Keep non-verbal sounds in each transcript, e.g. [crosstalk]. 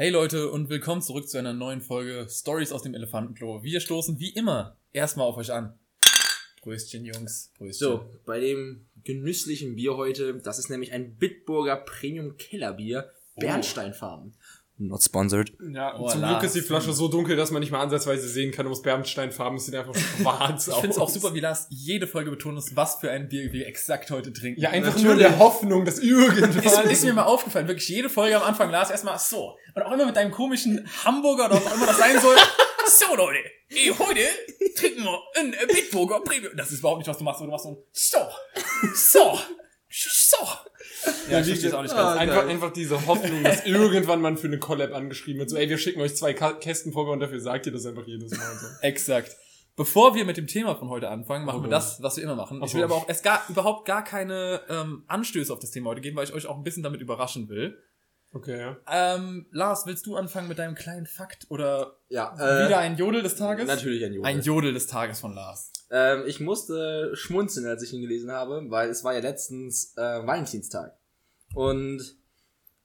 Hey Leute und willkommen zurück zu einer neuen Folge Stories aus dem Elefantenklo. Wir stoßen wie immer erstmal auf euch an. Pröstchen, Jungs. Pröstchen. So, bei dem genüsslichen Bier heute, das ist nämlich ein Bitburger Premium Kellerbier, Bernsteinfarben. Not sponsored. Ja, Oh, zum. Glück ist die Flasche so dunkel, dass man nicht mal ansatzweise sehen kann, aus Bernsteinfarben. Es sieht einfach schwarz [laughs] Ich aus. finde es auch super, wie Lars jede Folge betont ist, was für ein Bier wir exakt heute trinken. Ja, einfach Natürlich. nur der Hoffnung, dass irgendwann... Ist, ist mir mal aufgefallen, wirklich jede Folge am Anfang Lars erstmal so. Und auch immer mit deinem komischen Hamburger oder was auch immer das sein soll. [laughs] So Leute, ey, heute trinken wir ein Bitburger Premium. Das ist überhaupt nicht, was du machst, aber du machst so ein so, so, so. Ja, ich verstehe es auch nicht ganz. Ah, einfach, einfach diese Hoffnung, dass irgendwann man für eine Collab angeschrieben wird. So, ey, wir schicken euch zwei Kästen vor und dafür sagt ihr das einfach jedes Mal so. [laughs] Exakt. Bevor wir mit dem Thema von heute anfangen, machen Oh. wir das, was wir immer machen. Ich will aber auch erst gar, überhaupt gar keine ähm, Anstöße auf das Thema heute geben, weil ich euch auch ein bisschen damit überraschen will. Okay, ja. Ähm, Lars, willst du anfangen mit deinem kleinen Fakt oder Ja, wieder äh, ein Jodel des Tages? natürlich ein Jodel. Ein Jodel des Tages von Lars. ähm, ich musste schmunzeln, als ich ihn gelesen habe, weil es war ja letztens äh, Valentinstag. Und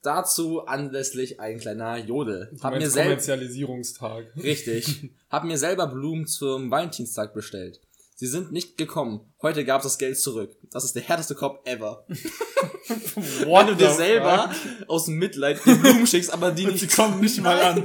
dazu anlässlich ein kleiner Jodel. Du Hab mir Kommerzialisierungstag. Richtig. [laughs] Hab mir selber Blumen zum Valentinstag bestellt. Sie sind nicht gekommen. Heute gab's das Geld zurück. Das ist der härteste Kopf ever. [laughs] Wenn du dir selber aus dem Mitleid die Blumen schickst, aber die [laughs] nicht kommen nicht mal an.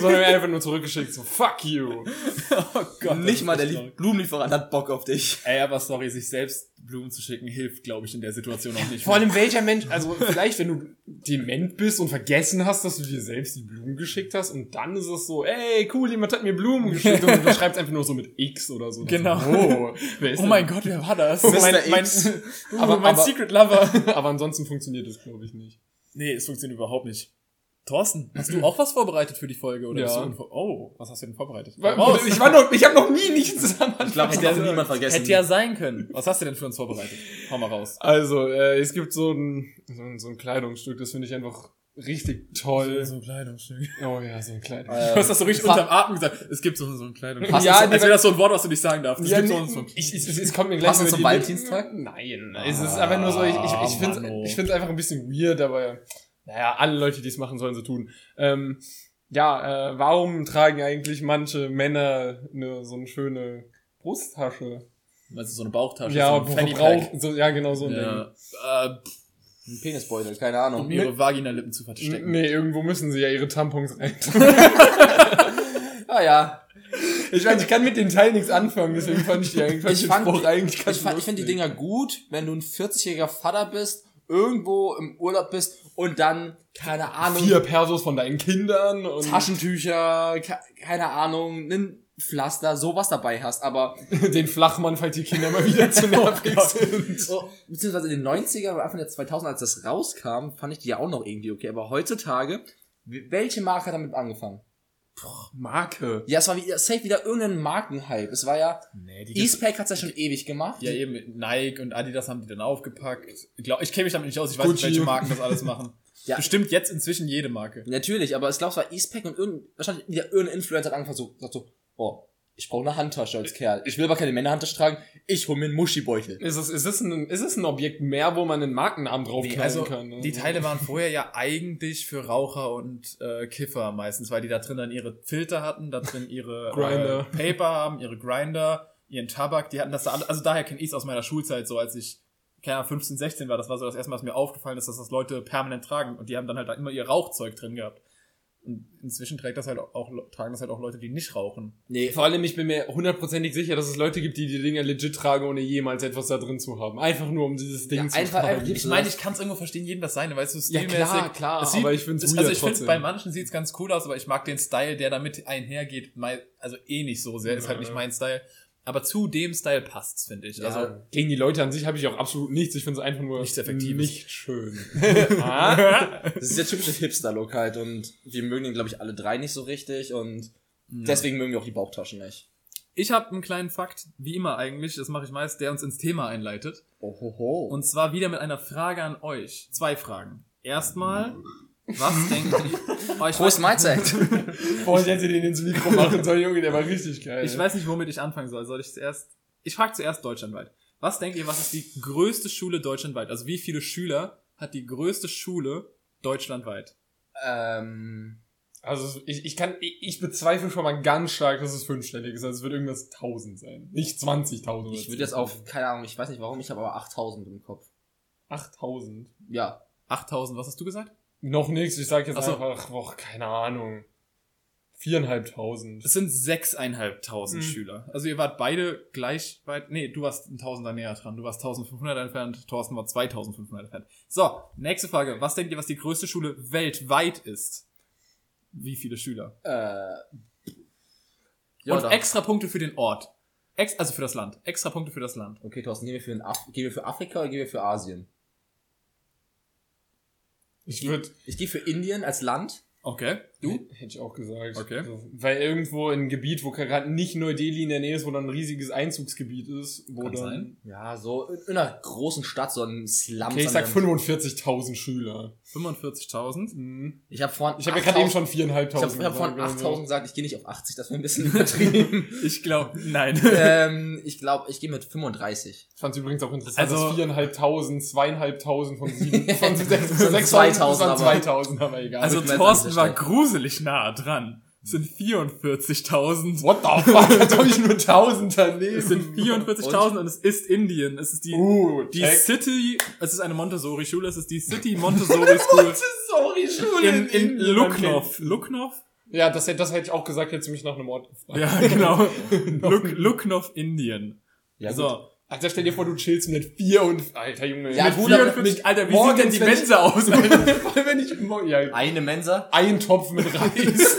Sondern einfach nur zurückgeschickt, so, fuck you. [laughs] oh Gott. nicht mal der Blumenlieferant hat Bock auf dich. Ey, aber sorry, sich selbst Blumen zu schicken, hilft, glaube ich, in der Situation auch nicht. Vor allem welcher Mensch, also vielleicht wenn du dement bist und vergessen hast, dass du dir selbst die Blumen geschickt hast und dann ist es so, ey, cool, jemand hat mir Blumen [laughs] geschickt und du schreibst einfach nur so mit X oder so. Genau. Oh, ist oh denn- mein Gott, wer war das? Mr. mein, mein, X. [laughs] Aber- mein aber- Secret Lover. [laughs] Aber ansonsten funktioniert das, glaube ich, nicht. Nee, es funktioniert überhaupt nicht. Thorsten, hast du auch was vorbereitet für die Folge? Oder Ja. du oh, was hast du denn vorbereitet? Raus. Ich war noch, ich habe noch nie nichts zusammen. Ich glaube, das Hätte ja, niemand vergessen. hätte ja sein können. Was hast du denn für uns vorbereitet? Hau mal raus. Also, äh, es gibt so ein, so ein, so ein Kleidungsstück, das finde ich einfach richtig toll. ein Kleidungsstück. Oh ja, so ein Kleidungsstück. Du hast das so richtig unterm Atem gesagt. Es gibt so, so ein Kleidungsstück. Ja, das- als wäre das so ein Wort, was du nicht sagen darfst. Es Ja, gibt so, so ich, ich, es, es kommt mir gleich Passt das über zum Valentinstag? Nein, es ist einfach nur so, ich, ich, ich finde Ah, Mann, oh. ich find's einfach ein bisschen weird, aber naja, alle Leute, die es machen, sollen sie tun. Ähm, ja, äh, warum tragen eigentlich manche Männer eine, so eine schöne Brusttasche? Also so eine Bauchtasche. ja, so ein. Verbrauch, so, ja, genau so ein Ja. Äh, Ein Penisbeutel, keine um Ahnung. ihre Vaginalippen zu Ding. verstecken. Nee, irgendwo müssen sie ja ihre Tampons rein. [laughs] [laughs] Ah ja. ich weiß, ich kann mit den Teilen nichts anfangen, deswegen fand ich die eigentlich, Ich fand, Spruch eigentlich ganz ich, fand, ich finde die. Dinger gut, wenn du ein 40-jähriger Vater bist, irgendwo im Urlaub bist und dann, keine Ahnung, Vier Persos von deinen Kindern und Taschentücher, ke- keine Ahnung, ein Pflaster, sowas dabei hast, aber [laughs] den Flachmann, falls die Kinder mal wieder zu nervig [laughs] sind. so, beziehungsweise in den 90er oder Anfang der 2000 als das rauskam, fand ich die ja auch noch irgendwie okay, aber heutzutage, welche Marke hat damit angefangen? Marke. Ja, es war wieder, safe wieder irgendein Markenhype. Es war ja, Nee, die Eastpack hat's ja schon ewig gemacht. Ja, eben Nike und Adidas haben die dann aufgepackt. Ich, glaub, ich kenne mich damit nicht aus, ich weiß nicht, welche Marken das alles machen. [laughs] Ja. Bestimmt jetzt inzwischen jede Marke. Natürlich, aber ich glaube, es war Eastpack und irgend, wahrscheinlich wieder irgendein Influencer hat angefangen so, sagt so, oh, ich brauche eine Handtasche als Kerl. Ich will aber keine Männerhandtasche tragen, ich hol mir einen Muschibeutel. Ist es, ist, es ein, ist es ein Objekt mehr, wo man einen Markennamen draufknallen Also, kann? ne? die Teile waren vorher ja eigentlich für Raucher und äh, Kiffer meistens, weil die da drin dann ihre Filter hatten, da drin ihre Grinder. Äh, Paper haben, ihre Grinder, ihren Tabak, die hatten das da alle, also daher kenne ich es aus meiner Schulzeit so, als ich keine Ahnung, 15, 16 war, das war so das erste Mal, was mir aufgefallen ist, dass das Leute permanent tragen und die haben dann halt da immer ihr Rauchzeug drin gehabt. Inzwischen trägt das halt auch, tragen das halt auch Leute, die nicht rauchen. Nee, Vor allem, ich bin mir hundertprozentig sicher, dass es Leute gibt, die die Dinger legit tragen, ohne jemals etwas da drin zu haben. Einfach nur, um dieses Ding Ja, zu einfach- tragen. einfach- Ich meine, ich kann es irgendwo verstehen, jedem das seine, weißt du, Ja, stilmäßig. klar, klar, es sieht, aber ich find's es- Also ich finde, bei manchen sieht's ganz cool aus, aber ich mag den Style, der damit einhergeht, also eh nicht so sehr, ist halt Ja. nicht mein Style. Aber zu dem Style passt's, finde ich. Also, ja, Gegen die Leute an sich habe ich auch absolut nichts. Ich finde es einfach nur Nichts Effektives. nicht schön. [laughs] ah? das ist der typische Hipster-Look halt und wir mögen den, glaube ich, alle drei nicht so richtig und deswegen mögen wir auch die Bauchtaschen nicht. ich habe einen kleinen Fakt, wie immer eigentlich, das mache ich meist, der uns ins Thema einleitet. Ohoho. Und zwar wieder mit einer Frage an euch. Zwei Fragen. Erstmal, was denkt ihr? [laughs] Oh, ich, Prost Mahlzeit. [laughs] Boah, ich hätte den ins Mikro [laughs] machen sollen, Junge, der war richtig geil. ich weiß nicht, womit ich anfangen soll. Soll ich zuerst. Ich frage zuerst deutschlandweit. Was denkt ihr, was ist die größte Schule deutschlandweit? Also wie viele Schüler hat die größte Schule deutschlandweit? ähm, Also ich, ich kann, ich, ich bezweifle schon mal ganz stark, dass es fünfstellig ist. Also es wird irgendwas 1000 sein. Nicht 20.000. oder Ich würde jetzt 10.000. auf, keine Ahnung, ich weiß nicht warum, ich habe aber 8000 im Kopf. 8000. Ja. 8000, was hast du gesagt? Noch nichts, ich sag jetzt Ach so. einfach, boah, keine Ahnung. Viereinhalbtausend. Es sind sechseinhalbtausend Mhm. Schüler. Also ihr wart beide gleich weit. Nee, du warst ein Tausender näher dran. Du warst 1500 entfernt, Thorsten war 2500 entfernt. So, nächste Frage. Was denkt ihr, was die größte Schule weltweit ist? Wie viele Schüler? Äh. Ja, Und dann- extra Punkte für den Ort. Ex also für das Land. Extra Punkte für das Land. Okay, Thorsten, gehen wir für, den Af gehen wir für Afrika oder gehen wir für Asien? Ich würde, Ich gehe für Indien als Land. Okay. Du? hätte ich auch gesagt. Okay. Also, weil irgendwo ein Gebiet, wo gerade nicht Neu-Delhi in der Nähe ist, wo dann ein riesiges Einzugsgebiet ist, wo Kann dann, sein. Ja, so in, in einer großen Stadt, so ein Slum. okay, ich sag 45.000 Schüler. 45.000. Mhm. Ich habe vorhin. Ich habe ja gerade eben 8000 schon Ich habe 4.500 ich hab vorhin gesagt, 8000 gesagt, ich gehe nicht auf 80, das wäre ein bisschen [laughs] übertrieben. Ich glaube, nein. [laughs] ähm, ich glaube, ich gehe mit 35. Ich fand es übrigens auch interessant, Also- dass 4.500, 2.500 von 7, [laughs] von 6, Von 6.000 2000, waren aber- 2.000, aber egal. Also Thorsten war verstehen. Gruselig nah dran. Es sind 44.000. What the fuck, da habe ich nur 1.000 daneben. Es sind 44.000 und es ist Indien. Es ist die, Uh, die check. City, es ist eine Montessori-Schule, es ist die City Montessori [laughs] School Sorry, Schule in, in Lucknow. Lucknow? Ja, das, hätte- das hätte ich auch gesagt, hättest du mich nach einem Ort gefragt. Ja, genau. [laughs] Luck, Lucknow, Indien. Ja, so. Alter, stell dir vor, du chillst mit vier und, alter Junge. Ja, mit gut, vier aber und fünf- Mit, Alter, wie morgens, sieht denn die wenn ich- Mensa aus? [laughs] Allem, wenn ich, ja, Eine Mensa? ein Topf mit Reis.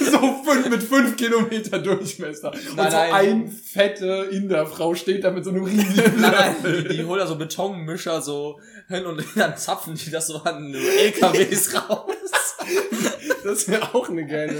[laughs] so fünf, mit fünf Kilometer Durchmesser. Und Nein, so nein. ein fette Inderfrau steht da mit so einem riesigen Nein, nein, die, die holen da so Betonmischer so hin und dann zapfen die das so an LKWs raus. [laughs] [laughs] Das wäre auch eine geile.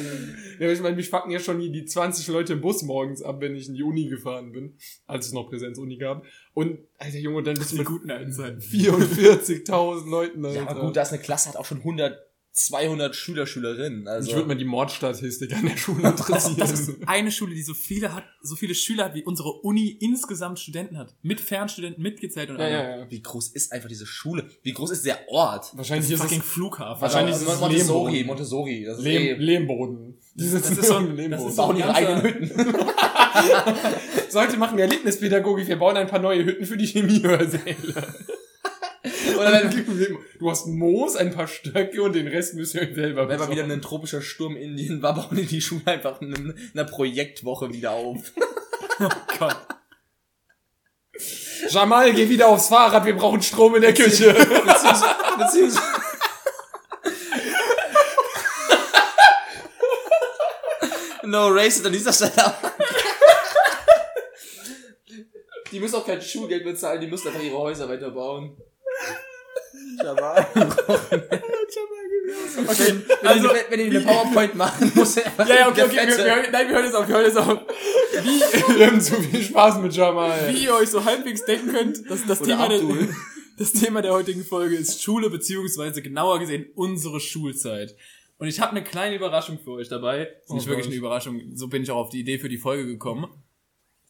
Ja, ich meine, mich fucken ja schon die, die 20 Leute im Bus morgens ab, wenn ich in die Uni gefahren bin, als es noch Präsenzuni gab. Und, alter Junge, dann bist du mit guten alten Zeiten. 44.000 Leuten, Alter. Ja, aber gut, da ist eine Klasse, hat auch schon 100, 200 Schüler, Schülerinnen. Also, ich würde mir die Mordstatistik an der Schule Das, interessieren. das ist eine Schule, die so viele hat, so viele Schüler hat, wie unsere Uni insgesamt Studenten hat. Mit Fernstudenten mitgezählt und ja, ja, ja. wie groß ist einfach diese Schule? Wie groß ist der Ort? Wahrscheinlich ist Fucking Flughafen. Wahrscheinlich Also, ist es Montessori, Lehmboden. Montessori. Das ist Lehm, eh, Lehmboden. Die sitzen ist so ein- im Lehmboden. das bauen ihre eigenen Hütten. [laughs] Sollte machen wir Erlebnispädagogik. Wir bauen ein paar neue Hütten für die Chemiehörsäle. Oder wenn du hast Moos, ein paar Stöcke und den Rest müsst ihr euch selber Wenn mal wieder ein tropischer Sturm in Indien war, bauen die die Schule einfach in einer Projektwoche wieder auf. [laughs] Gott. Jamal, geh wieder aufs Fahrrad, wir brauchen Strom in der Küche. Beziehungsweise, beziehungsweise No racist an dieser Stelle. Die müssen auch kein Schulgeld bezahlen, die müssen einfach ihre Häuser weiterbauen. Jamal. Okay, Wenn, also, die, wenn die eine PowerPoint machen, muss er ja, ja, okay, okay, wir, wir, nein, wir hören jetzt auf, wir hören jetzt auf. Wie, [laughs] wir haben zu viel Spaß mit Jamal. wie ihr euch so halbwegs denken könnt, das, das, Oder Thema der, [laughs] das Thema der heutigen Folge ist Schule, beziehungsweise genauer gesehen unsere Schulzeit. Und ich habe eine kleine Überraschung für euch dabei. Ist nicht Oh wirklich Gott. eine Überraschung, so bin ich auch auf die Idee für die Folge gekommen.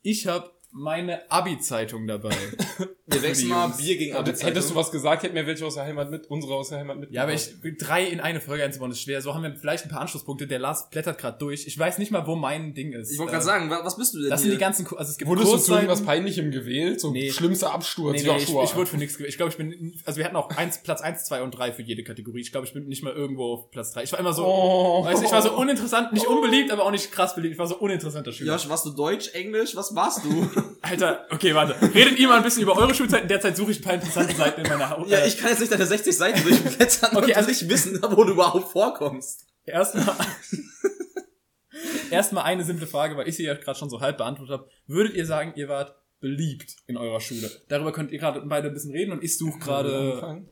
Ich habe meine Abi-Zeitung dabei. [laughs] Wir wechseln mal. Bier gegen Hättest, Abi-Zeitung. hättest du was gesagt, hätten wir welche aus der Heimat mit, unsere aus der Heimat mit. Ja, aber ich drei in eine Folge einzubauen ist schwer. So haben wir vielleicht ein paar Anschlusspunkte. Der Lars blättert gerade durch. Ich weiß nicht mal, wo mein Ding ist. Ich wollte Äh, gerade sagen, wa- was bist du denn Das sind hier? die ganzen, also es gibt Wurdest du zu irgendwas Peinlichem gewählt? So Nee. schlimmster Absturz. Nee, nee, ich, ich wurde für nichts gewählt. Ich glaube, ich bin, also wir hatten auch eins, Platz eins, zwei und drei für jede Kategorie. Ich glaube, ich bin nicht mal irgendwo auf Platz drei. Ich war immer so, Oh. weißt du, ich war so [laughs] uninteressant, nicht unbeliebt, aber auch nicht krass beliebt. Ich war so uninteressanter Schüler. Josh, warst du Deutsch, Englisch? Was warst du? [laughs] Alter, okay, warte. Redet ihr mal ein bisschen über eure Schulzeiten. Derzeit suche ich ein paar interessante Seiten in meiner Haut. ja, ich kann jetzt nicht deine 60 Seiten durchblättern Okay, und also- nicht wissen, wo du überhaupt vorkommst. Erstmal [laughs] erstmal eine simple Frage, weil ich sie ja gerade schon so halb beantwortet habe. Würdet ihr sagen, ihr wart beliebt in eurer Schule? Darüber könnt ihr gerade beide ein bisschen reden und ich suche gerade.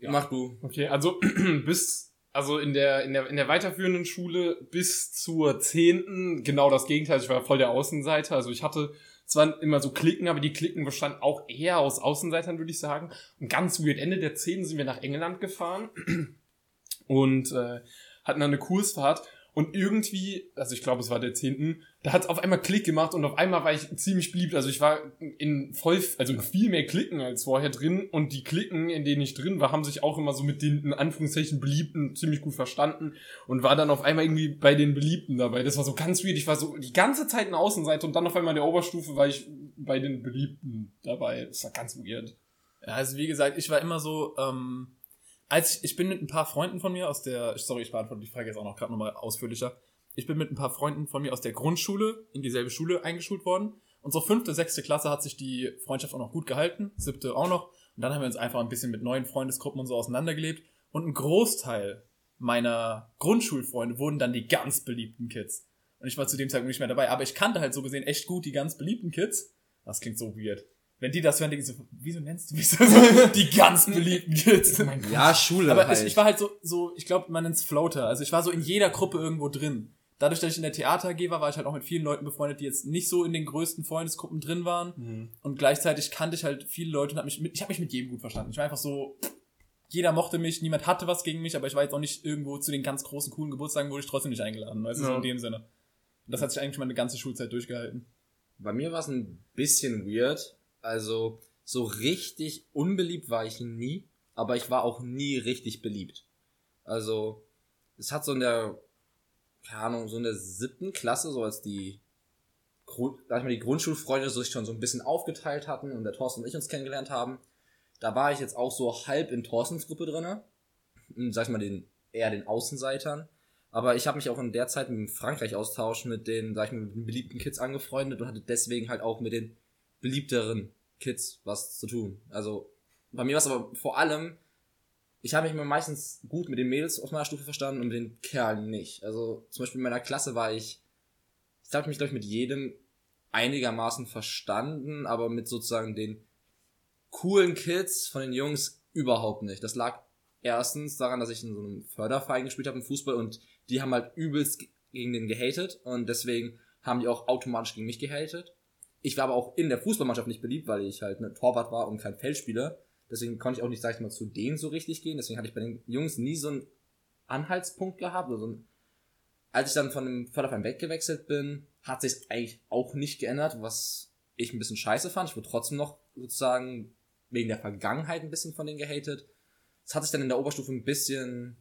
Ja. Mach du. Okay, also [clears throat] bis also in der in der in der weiterführenden Schule bis zur zehnten genau das Gegenteil. Ich war voll der Außenseiter. Also ich hatte zwar immer so Klicken, aber die Klicken bestanden auch eher aus Außenseitern, würde ich sagen. Und ganz weird. Ende der zehnten sind wir nach England gefahren und äh, hatten dann eine Kursfahrt. Und irgendwie, also ich glaube, es war der 10., da hat es auf einmal Klick gemacht und auf einmal war ich ziemlich beliebt. Also ich war in voll, also in viel mehr Klicken als vorher drin. Und die Klicken, in denen ich drin war, haben sich auch immer so mit den, in Anführungszeichen, Beliebten ziemlich gut verstanden. Und war dann auf einmal irgendwie bei den Beliebten dabei. Das war so ganz weird. Ich war so die ganze Zeit in der Außenseite und dann auf einmal in der Oberstufe war ich bei den Beliebten dabei. Das war ganz weird. Ja, also wie gesagt, ich war immer so, ähm, als ich, ich bin mit ein paar Freunden von mir aus der, sorry, ich beantworte die Frage jetzt auch noch gerade nochmal ausführlicher. Ich bin mit ein paar Freunden von mir aus der Grundschule in dieselbe Schule eingeschult worden. So fünfte, sechste Klasse hat sich die Freundschaft auch noch gut gehalten, siebte auch noch. Und dann haben wir uns einfach ein bisschen mit neuen Freundesgruppen und so auseinandergelebt. Und ein Großteil meiner Grundschulfreunde wurden dann die ganz beliebten Kids. Und ich war zu dem Zeitpunkt nicht mehr dabei. Aber ich kannte halt so gesehen echt gut die ganz beliebten Kids. Das klingt so weird. Wenn die das hören, denken so, wieso nennst du mich so? [laughs] die ganz beliebten Kids. Ja, Schule Aber halt. ich, ich war halt so, so ich glaube, man nennt's Floater. Also ich war so in jeder Gruppe irgendwo drin. Dadurch, dass ich in der Theater AG war, war ich halt auch mit vielen Leuten befreundet, die jetzt nicht so in den größten Freundesgruppen drin waren. Mhm. Und gleichzeitig kannte ich halt viele Leute und hab mich mit, ich habe mich mit jedem gut verstanden. Ich war einfach so, jeder mochte mich, niemand hatte was gegen mich, aber ich war jetzt auch nicht irgendwo zu den ganz großen, coolen Geburtstagen, wurde ich trotzdem nicht eingeladen. Weißt du, so Ja. in dem Sinne. Und das hat sich eigentlich meine ganze Schulzeit durchgehalten. Bei mir war es ein bisschen weird. Also, so richtig unbeliebt war ich nie, aber ich war auch nie richtig beliebt. Also, es hat so in der, keine Ahnung, so in der siebten Klasse, so als die, sag ich mal, die Grundschulfreunde sich schon so ein bisschen aufgeteilt hatten und der Thorsten und ich uns kennengelernt haben, da war ich jetzt auch so halb in Thorstens Gruppe drinne, Hm, sag ich mal, den, eher den Außenseitern. Aber ich habe mich auch in der Zeit mit dem Frankreich-Austausch mit den, sag ich mal, mit den beliebten Kids angefreundet und hatte deswegen halt auch mit den beliebteren Kids was zu tun. Also bei mir war es aber vor allem, ich habe mich immer meistens gut mit den Mädels auf meiner Stufe verstanden und mit den Kerlen nicht. Also zum Beispiel in meiner Klasse war ich, ich habe mich glaube ich mit jedem einigermaßen verstanden, aber mit sozusagen den coolen Kids von den Jungs überhaupt nicht. Das lag erstens daran, dass ich in so einem Förderverein gespielt habe im Fußball und die haben halt übelst gegen den gehatet und deswegen haben die auch automatisch gegen mich gehatet. Ich war aber auch in der Fußballmannschaft nicht beliebt, weil ich halt ne Torwart war und kein Feldspieler. Deswegen konnte ich auch nicht, sag ich mal, zu denen so richtig gehen. Deswegen hatte ich bei den Jungs nie so einen Anhaltspunkt gehabt. Oder so ein Als ich dann von dem Förderverein weggewechselt bin, hat sich eigentlich auch nicht geändert, was ich ein bisschen scheiße fand. Ich wurde trotzdem noch sozusagen wegen der Vergangenheit ein bisschen von denen gehatet. Es hat sich dann in der Oberstufe ein bisschen,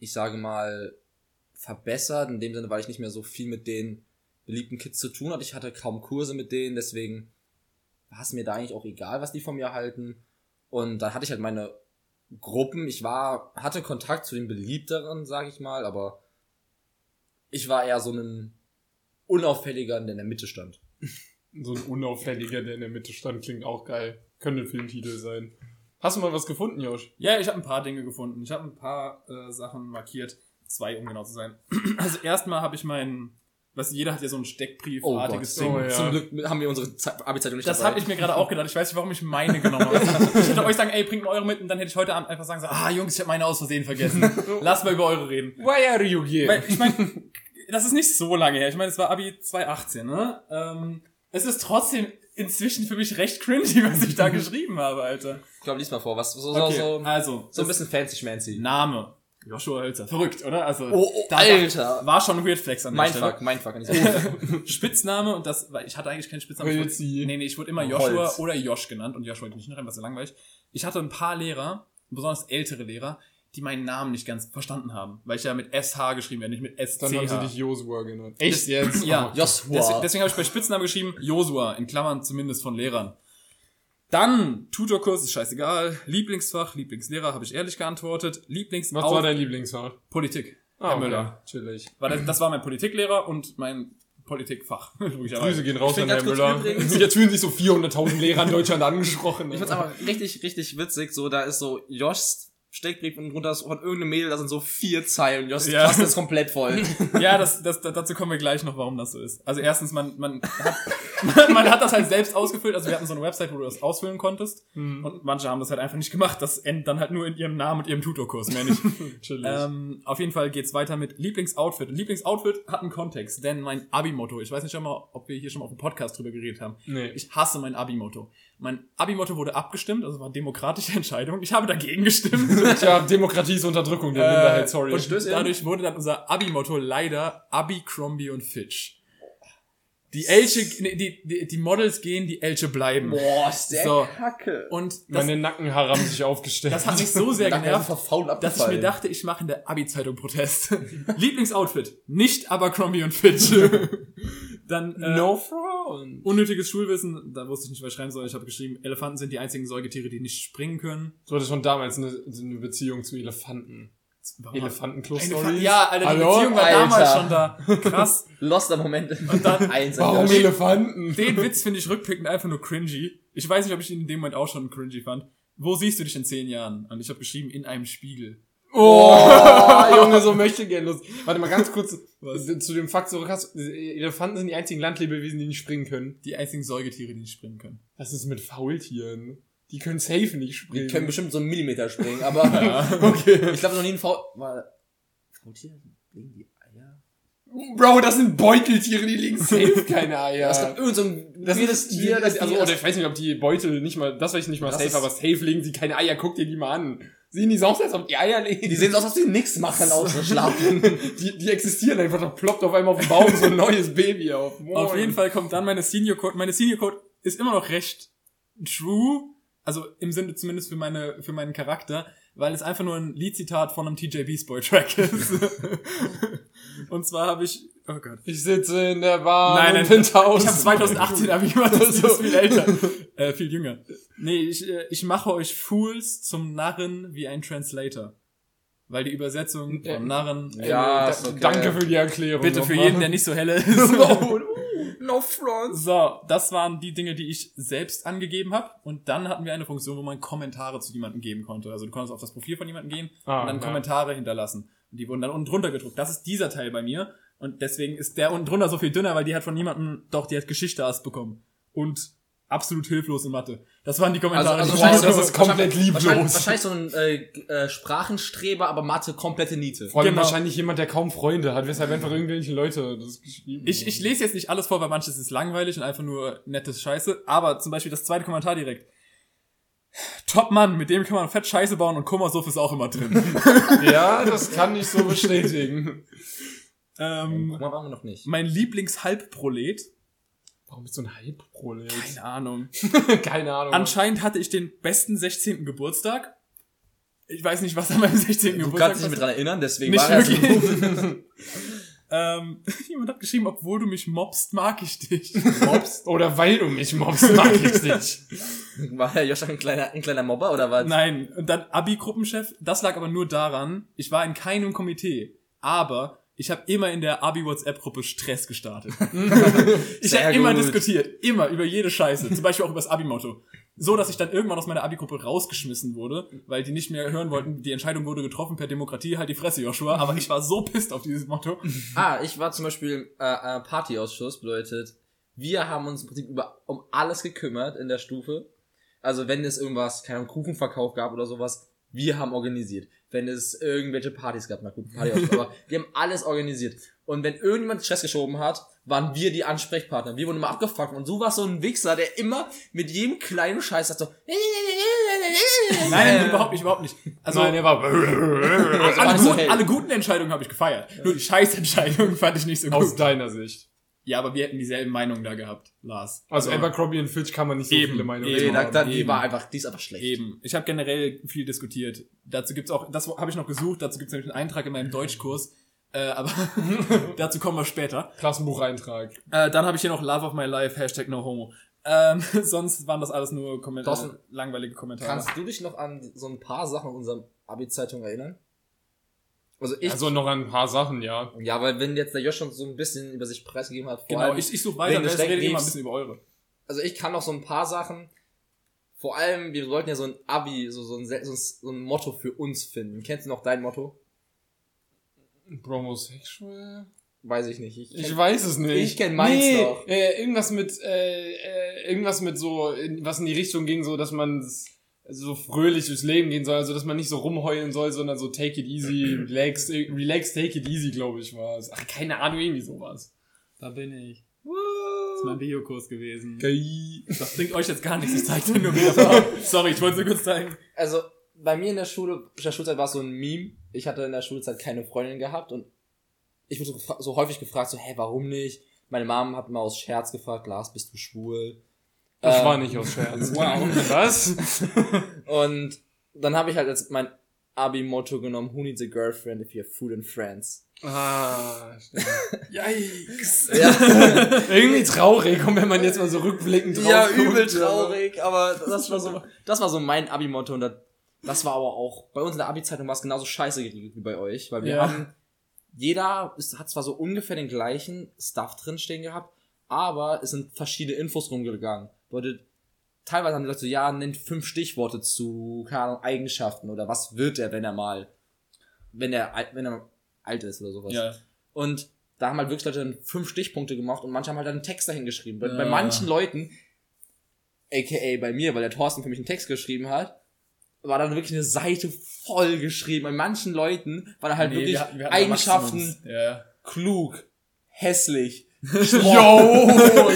ich sage mal, verbessert, in dem Sinne, weil ich nicht mehr so viel mit den beliebten Kids zu tun hatte. Ich hatte kaum Kurse mit denen, deswegen war es mir da eigentlich auch egal, was die von mir halten. Und dann hatte ich halt meine Gruppen. Ich war, hatte Kontakt zu den beliebteren, sage ich mal, aber ich war eher so ein unauffälliger, der in der Mitte stand. So ein unauffälliger, der in der Mitte stand, klingt auch geil. Könnte ein Filmtitel sein. Hast du mal was gefunden, Josh? Ja, ich habe ein paar Dinge gefunden. Ich habe ein paar äh, Sachen markiert. Zwei, um genau zu sein. [clears throat] Also erstmal habe ich meinen, was jeder hat ja so ein Steckbriefartiges Ding. Oh, ja. Zum Glück haben wir unsere Ze- Abi-Zeitung nicht Das habe ich mir gerade auch gedacht. Ich weiß nicht, warum ich meine genommen habe. [laughs] Ich hätte euch sagen, ey, bringt mal eure mit und dann hätte ich heute Abend einfach sagen sollen, ah Jungs, ich habe meine aus Versehen vergessen. [laughs] Lasst mal über eure reden. Why are you here? Weil ich meine, das ist nicht so lange her. Ich meine, es war Abi 2018, ne? Ähm, es ist trotzdem inzwischen für mich recht cringy, was ich da [laughs] geschrieben habe, Alter. Ich glaube, lies mal vor. Was, so, Okay, so, so, also, so ein bisschen fancy-schmancy. Name. Joshua Hölzer. Verrückt, oder? Also, Oh, oh, da- Alter. War schon ein Weird Flex an der Mindfuck, Stelle. Mindfuck. Stelle. [laughs] Spitzname und das, weil ich hatte eigentlich keinen Spitznamen. Wurde, nee, nee, ich wurde immer Joshua Holz. oder Josh genannt und Josh wollte ich nicht rein, was so langweilig. Ich hatte ein paar Lehrer, besonders ältere Lehrer, die meinen Namen nicht ganz verstanden haben, weil ich ja mit SH geschrieben werde, nicht mit SCH. Dann haben sie dich Josua genannt. Echt jetzt? Ja, Oh, Joshua. Deswegen, deswegen habe ich bei Spitznamen geschrieben, Josua, in Klammern zumindest von Lehrern. Dann, Tutorkurs ist scheißegal. Lieblingsfach, Lieblingslehrer, habe ich ehrlich geantwortet. Lieblings Was war dein Lieblingsfach? Politik. Ah, Herr okay. Müller. Chillig. War das, das war mein Politiklehrer und mein Politikfach. [laughs] Grüße gehen raus Ich an Herrn Müller. übrigens- [laughs] Jetzt fühlen sich so 400.000 Lehrer in Deutschland angesprochen. Ich find's aber richtig, richtig witzig. So, da ist so Joshs Steckbrief und drunter ist von irgendeinem Mädel, da sind so vier Zeilen. Joshs Ja. Taste ist komplett voll. [laughs] Ja, das, das, dazu kommen wir gleich noch, warum das so ist. Also erstens, man, man, hat, man, [laughs] man hat das halt selbst ausgefüllt. Also wir hatten so eine Website, wo du das ausfüllen konntest. Und manche haben das halt einfach nicht gemacht. Das endet dann halt nur in ihrem Namen und ihrem Tutorkurs, mehr nicht. [laughs] Ähm, auf jeden Fall geht's weiter mit Lieblingsoutfit. Und Lieblingsoutfit hat einen Kontext, denn mein Abi-Motto, ich weiß nicht schon mal, ob wir hier schon mal auf dem Podcast drüber geredet haben. Nee. Ich hasse mein Abi-Motto. Mein Abi-Motto wurde abgestimmt, also war eine demokratische [laughs] Entscheidung. Ich habe dagegen gestimmt. [laughs] Tja, Demokratie ist Unterdrückung der Minderheit, sorry. Äh, Und dadurch wurde dann unser Abi-Motto leider Abercrombie und Fitch. Die Elche, nee, die, die, die Models gehen, die Elche bleiben. Boah, ist der So. kacke. Und das, Meine Nackenhaare haben sich aufgestellt. das hat mich so sehr Nacken genervt, dass ich mir dachte, ich mache in der Abi-Zeitung Protest. [laughs] Lieblingsoutfit, nicht Abercrombie und Fitch. Dann äh, no front. unnötiges Schulwissen, da wusste ich nicht, was ich schreiben soll. Ich habe geschrieben, Elefanten sind die einzigen Säugetiere, die nicht springen können. Du hattest schon damals eine, eine Beziehung zu Elefanten. Fa- Ja, Alter, die Hallo? Beziehung war Alter. damals schon da. Krass. [laughs] Loster Moment. Und dann, Eins. Warum. Elefanten? Den Witz finde ich rückblickend einfach nur cringy. Ich weiß nicht, ob ich ihn in dem Moment auch schon cringy fand. Wo siehst du dich in zehn Jahren? Und ich habe geschrieben, in einem Spiegel. Oh, Junge, so möchte gern Lust. Warte mal ganz kurz zu dem Fakt zurück. Hast, Elefanten sind die einzigen Landlebewesen, die nicht springen können. Die einzigen Säugetiere, die nicht springen können. Was ist mit Faultieren? Die können safe nicht Die springen. können bestimmt so einen Millimeter springen, aber [laughs] okay. ich glaube noch nie ein Faul... Faultier? Legen die Eier? Bro, das sind Beuteltiere, die legen safe [laughs] keine Eier. Das ist irgend so ein das ist Tier, das also, die oder ich weiß nicht, ob die Beutel nicht mal, das weiß ich nicht mal Das safe, aber safe legen sie keine Eier. Guck dir die mal an. Sehen die so aus, als ob die Eier legen? Die sehen so aus, als ob die nichts machen außer schlafen. [laughs] die, die existieren einfach, da ploppt auf einmal auf dem Baum so ein neues Baby auf. Moin. Auf jeden Fall kommt dann meine Senior Code. Meine Senior Code ist immer noch recht true. Also im Sinne zumindest für meine, für meinen Charakter, weil es einfach nur ein Liedzitat von einem TJ Beast Boy Track ist. [laughs] Und zwar habe ich, oh Gott. Ich sitze in der Bahn Nein, und nein, bin tausend. Ich habe 2018 Abi gemacht, das So. ist viel älter. [laughs] Äh, viel jünger. Nee, ich, äh, ich mache euch Fools zum Narren wie ein Translator. Weil die Übersetzung Ja. von Narren, Ja, ist okay. Danke für die Erklärung. bitte für jeden, der nicht so helle ist. [laughs] No front. So, das waren die Dinge, die ich selbst angegeben habe. Und dann hatten wir eine Funktion, wo man Kommentare zu jemandem geben konnte. Also du konntest auf das Profil von jemandem gehen Ah, und dann ja. Kommentare hinterlassen. Und die wurden dann unten drunter gedruckt. Das ist dieser Teil bei mir. Und deswegen ist der unten drunter so viel dünner, weil die hat von jemandem, doch, die hat Geschichte erst bekommen. Und absolut hilflos in Mathe. Das waren die Kommentare. Also, also ich- das ist komplett lieblos. Wahrscheinlich, wahrscheinlich so ein äh, äh, Sprachenstreber, aber Mathe komplette Niete. Vor allem Genau. wahrscheinlich jemand, der kaum Freunde hat, weshalb einfach irgendwelche Leute das geschrieben Ich, ich lese jetzt nicht alles vor, weil manches ist langweilig und einfach nur nettes Scheiße. Aber zum Beispiel das zweite Kommentar direkt. Top Mann, mit dem kann man fett Scheiße bauen und Kummersuff ist auch immer drin. [laughs] Ja, das kann ich so bestätigen. ähm, Guck mal, waren wir noch nicht. mein Lieblingshalbprolet. Warum ist so ein Hype-Prolet? Keine Ahnung. [laughs] Keine Ahnung. Anscheinend hatte ich den besten 16. Geburtstag. Ich weiß nicht, was an meinem 16. Du Geburtstag kannst dich nicht mehr dran erinnern, deswegen Nicht war er wirklich. [laughs] ähm, [laughs] jemand hat geschrieben, obwohl du mich mobst, mag ich dich. mobst. Oder weil du mich mobst, mag ich dich. War Herr Joscha ein kleiner, ein kleiner Mobber oder was? Nein, und dann Abi-Gruppenchef. Das lag aber nur daran, ich war in keinem Komitee. Aber ich habe immer in der Abi-WhatsApp-Gruppe Stress gestartet. [laughs] ich habe immer diskutiert. Immer, über jede Scheiße. Zum Beispiel auch über das Abi-Motto. So, dass ich dann irgendwann aus meiner Abi-Gruppe rausgeschmissen wurde, weil die nicht mehr hören wollten, die Entscheidung wurde getroffen per Demokratie, halt die Fresse, Joshua. Aber ich war so pisst auf dieses Motto. [laughs] Ah, ich war zum Beispiel äh, äh, Partyausschuss, bedeutet, wir haben uns im Prinzip über um alles gekümmert in der Stufe. Also wenn es irgendwas, keine Ahnung, Kuchenverkauf gab oder sowas, wir haben organisiert. Wenn es irgendwelche Partys gab, na gut, Partyausschuss, aber [laughs] wir haben alles organisiert. Und wenn irgendjemand Stress geschoben hat, waren wir die Ansprechpartner. Wir wurden immer abgefuckt. Und so war so ein Wichser, der immer mit jedem kleinen Scheiß hat so. Nein, nein, überhaupt nicht, überhaupt nicht. Also, Nein, er war [laughs] Also war alle, so gut, hell. alle guten Entscheidungen habe ich gefeiert. Nur die Scheißentscheidungen fand ich nicht so aus gut. deiner Sicht. Ja, aber wir hätten dieselben Meinungen da gehabt, Lars. Also Abercrombie und Fitch kann man nicht so Eben, viele Meinungen eben. Haben. da, die eben. war einfach, die ist einfach schlecht. Eben. Ich habe generell viel diskutiert. Dazu gibt's auch, das habe ich noch gesucht, dazu gibt's nämlich einen Eintrag in meinem Deutschkurs. Äh, aber [laughs] dazu kommen wir später. Klassenbucheintrag. Äh, dann habe ich hier noch Love of My Life, Hashtag No Homo. Ähm, [laughs] sonst waren das alles nur Kommentare, langweilige Kommentare. Kannst du dich noch an so ein paar Sachen in unserer Abi-Zeitung erinnern? Also ich, Also noch ein paar Sachen, ja. ja, weil wenn jetzt der Josh schon so ein bisschen über sich preisgegeben hat, vor genau, allem, ich, ich suche weiter, das redet immer ein bisschen über eure. also ich kann noch so ein paar Sachen, vor allem, wir wollten ja so ein Abi, so, so, ein, so, ein, so ein Motto für uns finden. Kennst du noch dein Motto? Bromosexual? Weiß ich nicht. Ich, Ich kenn- weiß es nicht. Ich kenn meins nee, noch. Äh, irgendwas mit, äh, äh, irgendwas mit so, in, was in die Richtung ging, so, dass man so fröhlich durchs Leben gehen soll, also dass man nicht so rumheulen soll, sondern so take it easy, [clears throat] relax, relax, take it easy, glaube ich, war es. Ach, keine Ahnung, irgendwie sowas. Da bin ich. ist mein Biokurs gewesen. Geil. Das bringt euch jetzt gar nichts, ich zeig dir nur Bilder. [laughs] Sorry, ich wollte es nur kurz zeigen. Also, bei mir in der Schule, in der Schulzeit war es so ein Meme. Ich hatte in der Schulzeit keine Freundin gehabt und ich wurde so, so häufig gefragt, so, hä, warum nicht? Meine Mom hat mal aus Scherz gefragt, Lars, bist du schwul? Das Ähm, war nicht aus Scherz. [laughs] Wow. Was? Und dann habe ich halt als mein Abi-Motto genommen, who needs a girlfriend if you have food and friends? Ah, stimmt. [laughs] Yikes. Ja, [laughs] Irgendwie traurig, und wenn man jetzt mal so rückblickend drauf ja guckt, übel aber- traurig, aber das war so, das war so mein Abi-Motto und das, das war aber auch, bei uns in der Abi-Zeitung war es genauso scheiße geregelt wie bei euch, weil wir Ja. haben, jeder ist, hat zwar so ungefähr den gleichen Stuff drinstehen gehabt, aber es sind verschiedene Infos rumgegangen. Leute, teilweise haben die Leute so, ja, nennt fünf Stichworte zu, keine Ahnung, Eigenschaften oder was wird er, wenn er mal, wenn er, alt- wenn er alt ist oder sowas. Ja. Und da haben halt wirklich Leute dann fünf Stichpunkte gemacht und manche haben halt dann einen Text dahin geschrieben. Bei, bei Ja. manchen Leuten, aka bei mir, weil der Thorsten für mich einen Text geschrieben hat, war dann wirklich eine Seite voll geschrieben. Bei manchen Leuten war da halt Nee, wirklich wir hatten- wir hatten Eigenschaften. Ja. klug, hässlich. Yo,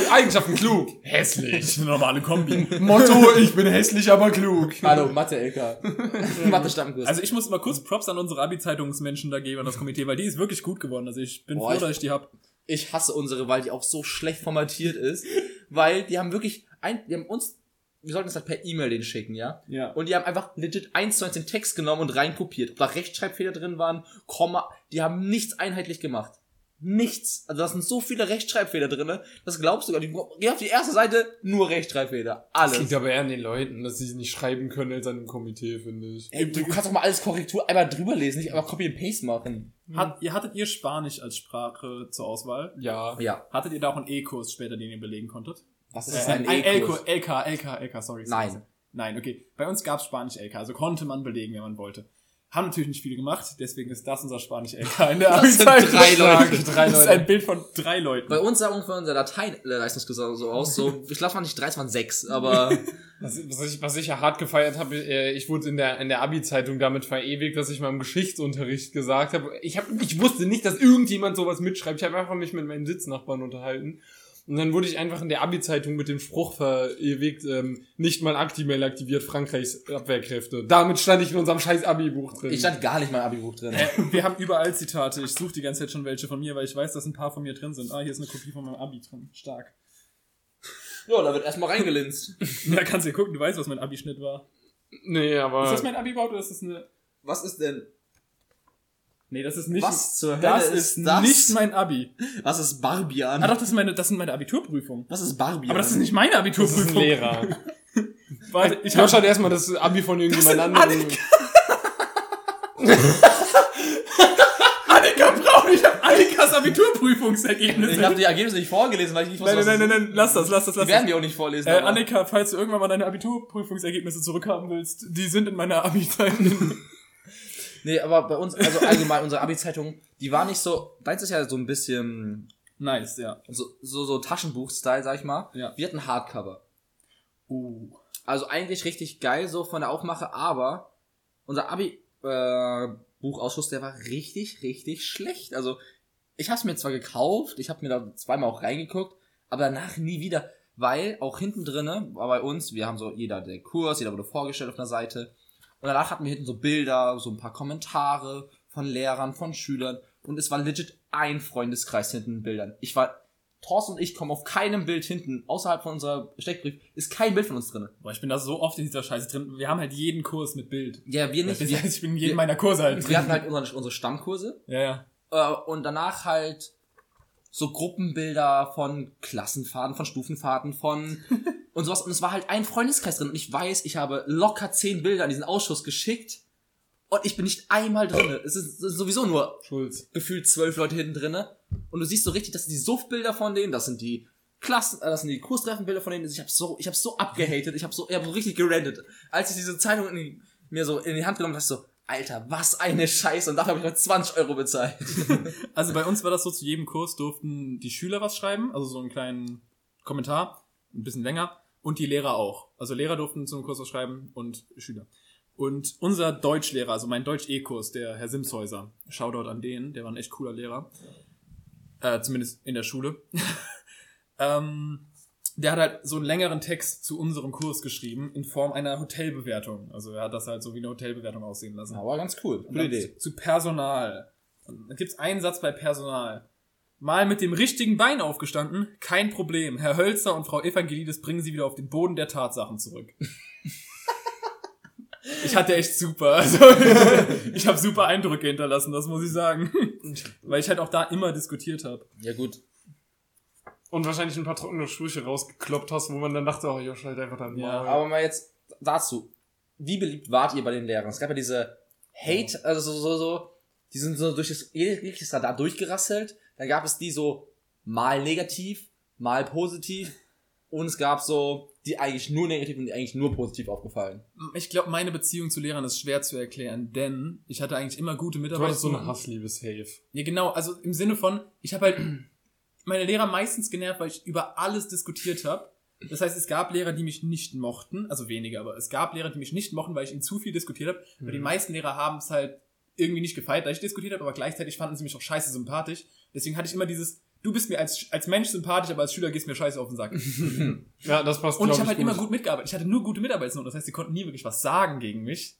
[laughs] Eigenschaften klug. Hässlich. Eine [laughs] normale Kombi. Motto, ich bin hässlich, aber klug. Hallo, Mathe-LK. [laughs] Mathe-Stammkurs. Also ich muss mal kurz Props an unsere Abi-Zeitungsmenschen da geben, an das Komitee, weil die ist wirklich gut geworden. Also ich bin Boah, froh, ich- dass ich die hab. ich hasse unsere, weil die auch so schlecht formatiert ist. weil die haben wirklich, ein, die haben uns, wir sollten es halt per E-Mail den schicken, ja? Ja. Und die haben einfach legit eins zu eins den Text genommen und reinkopiert. Ob da Rechtschreibfehler drin waren, Komma, die haben nichts einheitlich gemacht. Nichts. Also da sind so viele Rechtschreibfehler drinne, das glaubst du gar nicht. Geh auf die erste Seite, nur Rechtschreibfehler. Das Alles. liegt aber eher an den Leuten, dass sie es nicht schreiben können als an dem Komitee, finde ich. Ey, du kannst doch mal alles Korrektur einmal drüber lesen, nicht einfach Copy and Paste machen. Hat, ihr hattet ihr Spanisch als Sprache zur Auswahl? Ja. Ja. Hattet ihr da auch einen E-Kurs später, den ihr belegen konntet? Was Äh, ist ein ein E-Kurs? LK, LK, LK, sorry. Nein. Nein, okay. Bei uns gab's Spanisch LK, also konnte man belegen, wenn man wollte. Haben natürlich nicht viele gemacht, deswegen ist das unser Spanisch LK in der Das sind Abi-Zeitung. drei Leute. Drei Das ist Leute. ein Bild von drei Leuten. Bei uns sah ungefähr unser Latein-Leistungsgesang so aus, so, ich glaube, es waren nicht drei, es waren sechs, aber [laughs] Was, was, ich, was ich ja hart gefeiert habe, äh, ich wurde in der, in der Abi-Zeitung damit verewigt, dass ich mal im Geschichtsunterricht gesagt habe, ich, hab, ich wusste nicht, dass irgendjemand sowas mitschreibt. Ich habe einfach mich mit meinen Sitznachbarn unterhalten. Und dann wurde ich einfach in der Abi-Zeitung mit dem Spruch verewigt, ähm, nicht mal Actimel aktiviert Frankreichs Abwehrkräfte. Damit stand ich in unserem scheiß Abi-Buch drin. ich stand gar nicht mal im Abi-Buch drin. Wir haben überall Zitate. Ich suche die ganze Zeit schon welche von mir, weil ich weiß, dass ein paar von mir drin sind. Ah, hier ist eine Kopie von meinem Abi drin. Stark. Ja, da wird erstmal reingelinst. [laughs] Da kannst du ja gucken, du weißt, was mein Abi-Schnitt war. nee, aber... Ist das mein Abi überhaupt oder ist das eine... Was ist denn, Nee, das ist nicht... was zur Hölle das ist, ist das? nicht mein Abi. was ist Barbian? Ah doch, das, ist meine, das sind meine Abiturprüfungen. was ist Barbian? Aber das ist nicht meine das ist ein Abiturprüfung. Lehrer. [laughs] Warte, ich hab, hat erstmal das Abi von irgendjemand Das anderem. Annika Braun, ich habe Annikas Abiturprüfungsergebnisse. Ich habe die Ergebnisse nicht vorgelesen, weil ich nicht wusste, nein, nein, was nein, nein, nein, lass das, lass das, Die lass werden das. wir auch nicht vorlesen. Äh, Annika, falls du irgendwann mal deine Abiturprüfungsergebnisse zurückhaben willst, die sind in meiner Abi-Zeitung. Nee, aber bei uns, also allgemein, unsere Abi-Zeitung, die war nicht so, deins ist ja so ein bisschen, nice, ja. so, so, so Taschenbuch-Style, sag ich mal. Ja. Wir hatten Hardcover. Uh. Also eigentlich richtig geil so von der Aufmache, aber unser Abi äh, Buchausschuss, der war richtig, richtig schlecht. Also ich habe es mir zwar gekauft, ich habe mir da zweimal auch reingeguckt, aber danach nie wieder, weil auch hinten drinne war bei uns, wir haben so jeder den Kurs, jeder wurde vorgestellt auf einer Seite und danach hatten wir hinten so Bilder, so ein paar Kommentare von Lehrern, von Schülern und es war legit ein Freundeskreis hinten in Bildern. Ich war Thorsten und ich kommen auf keinem Bild hinten, außerhalb von unserer Steckbrief, ist kein Bild von uns drinne. Boah, ich bin da so oft in dieser Scheiße drin. Wir haben halt jeden Kurs mit Bild. Ja, wir nicht. Das heißt, ich bin in jedem wir- meiner Kurse halt drin. wir hatten halt unsere, unsere Stammkurse ja, ja. äh, und danach halt so Gruppenbilder von Klassenfahrten, von Stufenfahrten, von [laughs] und sowas. Und es war halt ein Freundeskreis drin. Und ich weiß, ich habe locker zehn Bilder an diesen Ausschuss geschickt und ich bin nicht einmal drin. Es ist, es ist sowieso nur Schulz. gefühlt zwölf Leute hinten drinne. Und du siehst so richtig, das sind die Suftbilder von denen, das sind die Klassen, äh, das sind die Kurstreffenbilder von denen. Ich habe so, ich habe so abgehatet, ich habe so, ich habe so richtig gerandet. Als ich diese Zeitung in mir so in die Hand genommen habe, so, Alter, was eine Scheiße. Und dafür habe ich mal 20 Euro bezahlt. [laughs] Also bei uns war das so, zu jedem Kurs durften die Schüler was schreiben, also so einen kleinen Kommentar, ein bisschen länger, und die Lehrer auch. Also Lehrer durften zu einem Kurs was schreiben und Schüler. Und unser Deutschlehrer, also mein Deutsch-E-Kurs, der Herr Simshäuser, Shoutout an den, der war ein echt cooler Lehrer, äh, zumindest in der Schule, [laughs] Ähm, der hat halt so einen längeren Text zu unserem Kurs geschrieben in Form einer Hotelbewertung. Also er hat das halt so wie eine Hotelbewertung aussehen lassen. Aber ganz cool. Coole dann Idee. Zu Personal. Und da gibt's einen Satz bei Personal. Mal mit dem richtigen Bein aufgestanden, kein Problem. Herr Hölzer und Frau Evangelides bringen Sie wieder auf den Boden der Tatsachen zurück. Ich hatte echt super. Also, [laughs] ich habe super Eindrücke hinterlassen, das muss ich sagen. [laughs] Weil ich halt auch da immer diskutiert habe. Ja gut. Und wahrscheinlich ein paar trockene Sprüche rausgekloppt hast, wo man dann dachte, oh, Josh, halt einfach dann Ja, mal. Aber mal jetzt dazu. Wie beliebt wart ihr bei den Lehrern? Es gab ja diese Hate, also so, so, so, die sind so durch das Register da durchgerasselt. Dann gab es die so mal negativ, mal positiv. Und es gab so, die eigentlich nur negativ und die eigentlich nur positiv aufgefallen. Ich glaube, meine Beziehung zu Lehrern ist schwer zu erklären, denn ich hatte eigentlich immer gute Du Mitarbeiter. hattest so eine Hassliebe safe. Ja, genau, also im Sinne von, ich habe halt meine Lehrer meistens genervt, weil ich über alles diskutiert habe. Das heißt, es gab Lehrer, die mich nicht mochten, also weniger, aber es gab Lehrer, die mich nicht mochten, weil ich ihnen zu viel diskutiert habe. Aber die meisten Lehrer haben es halt irgendwie nicht gefeiert, da ich diskutiert habe, aber gleichzeitig fanden sie mich auch scheiße sympathisch. Deswegen hatte ich immer dieses, du bist mir als, als Mensch sympathisch, aber als Schüler gehst mir scheiße auf den Sack. [laughs] Ja, das passt, Und ich habe halt immer gut mitgearbeitet. Ich hatte nur gute Mitarbeitsnoten, das heißt, sie konnten nie wirklich was sagen gegen mich.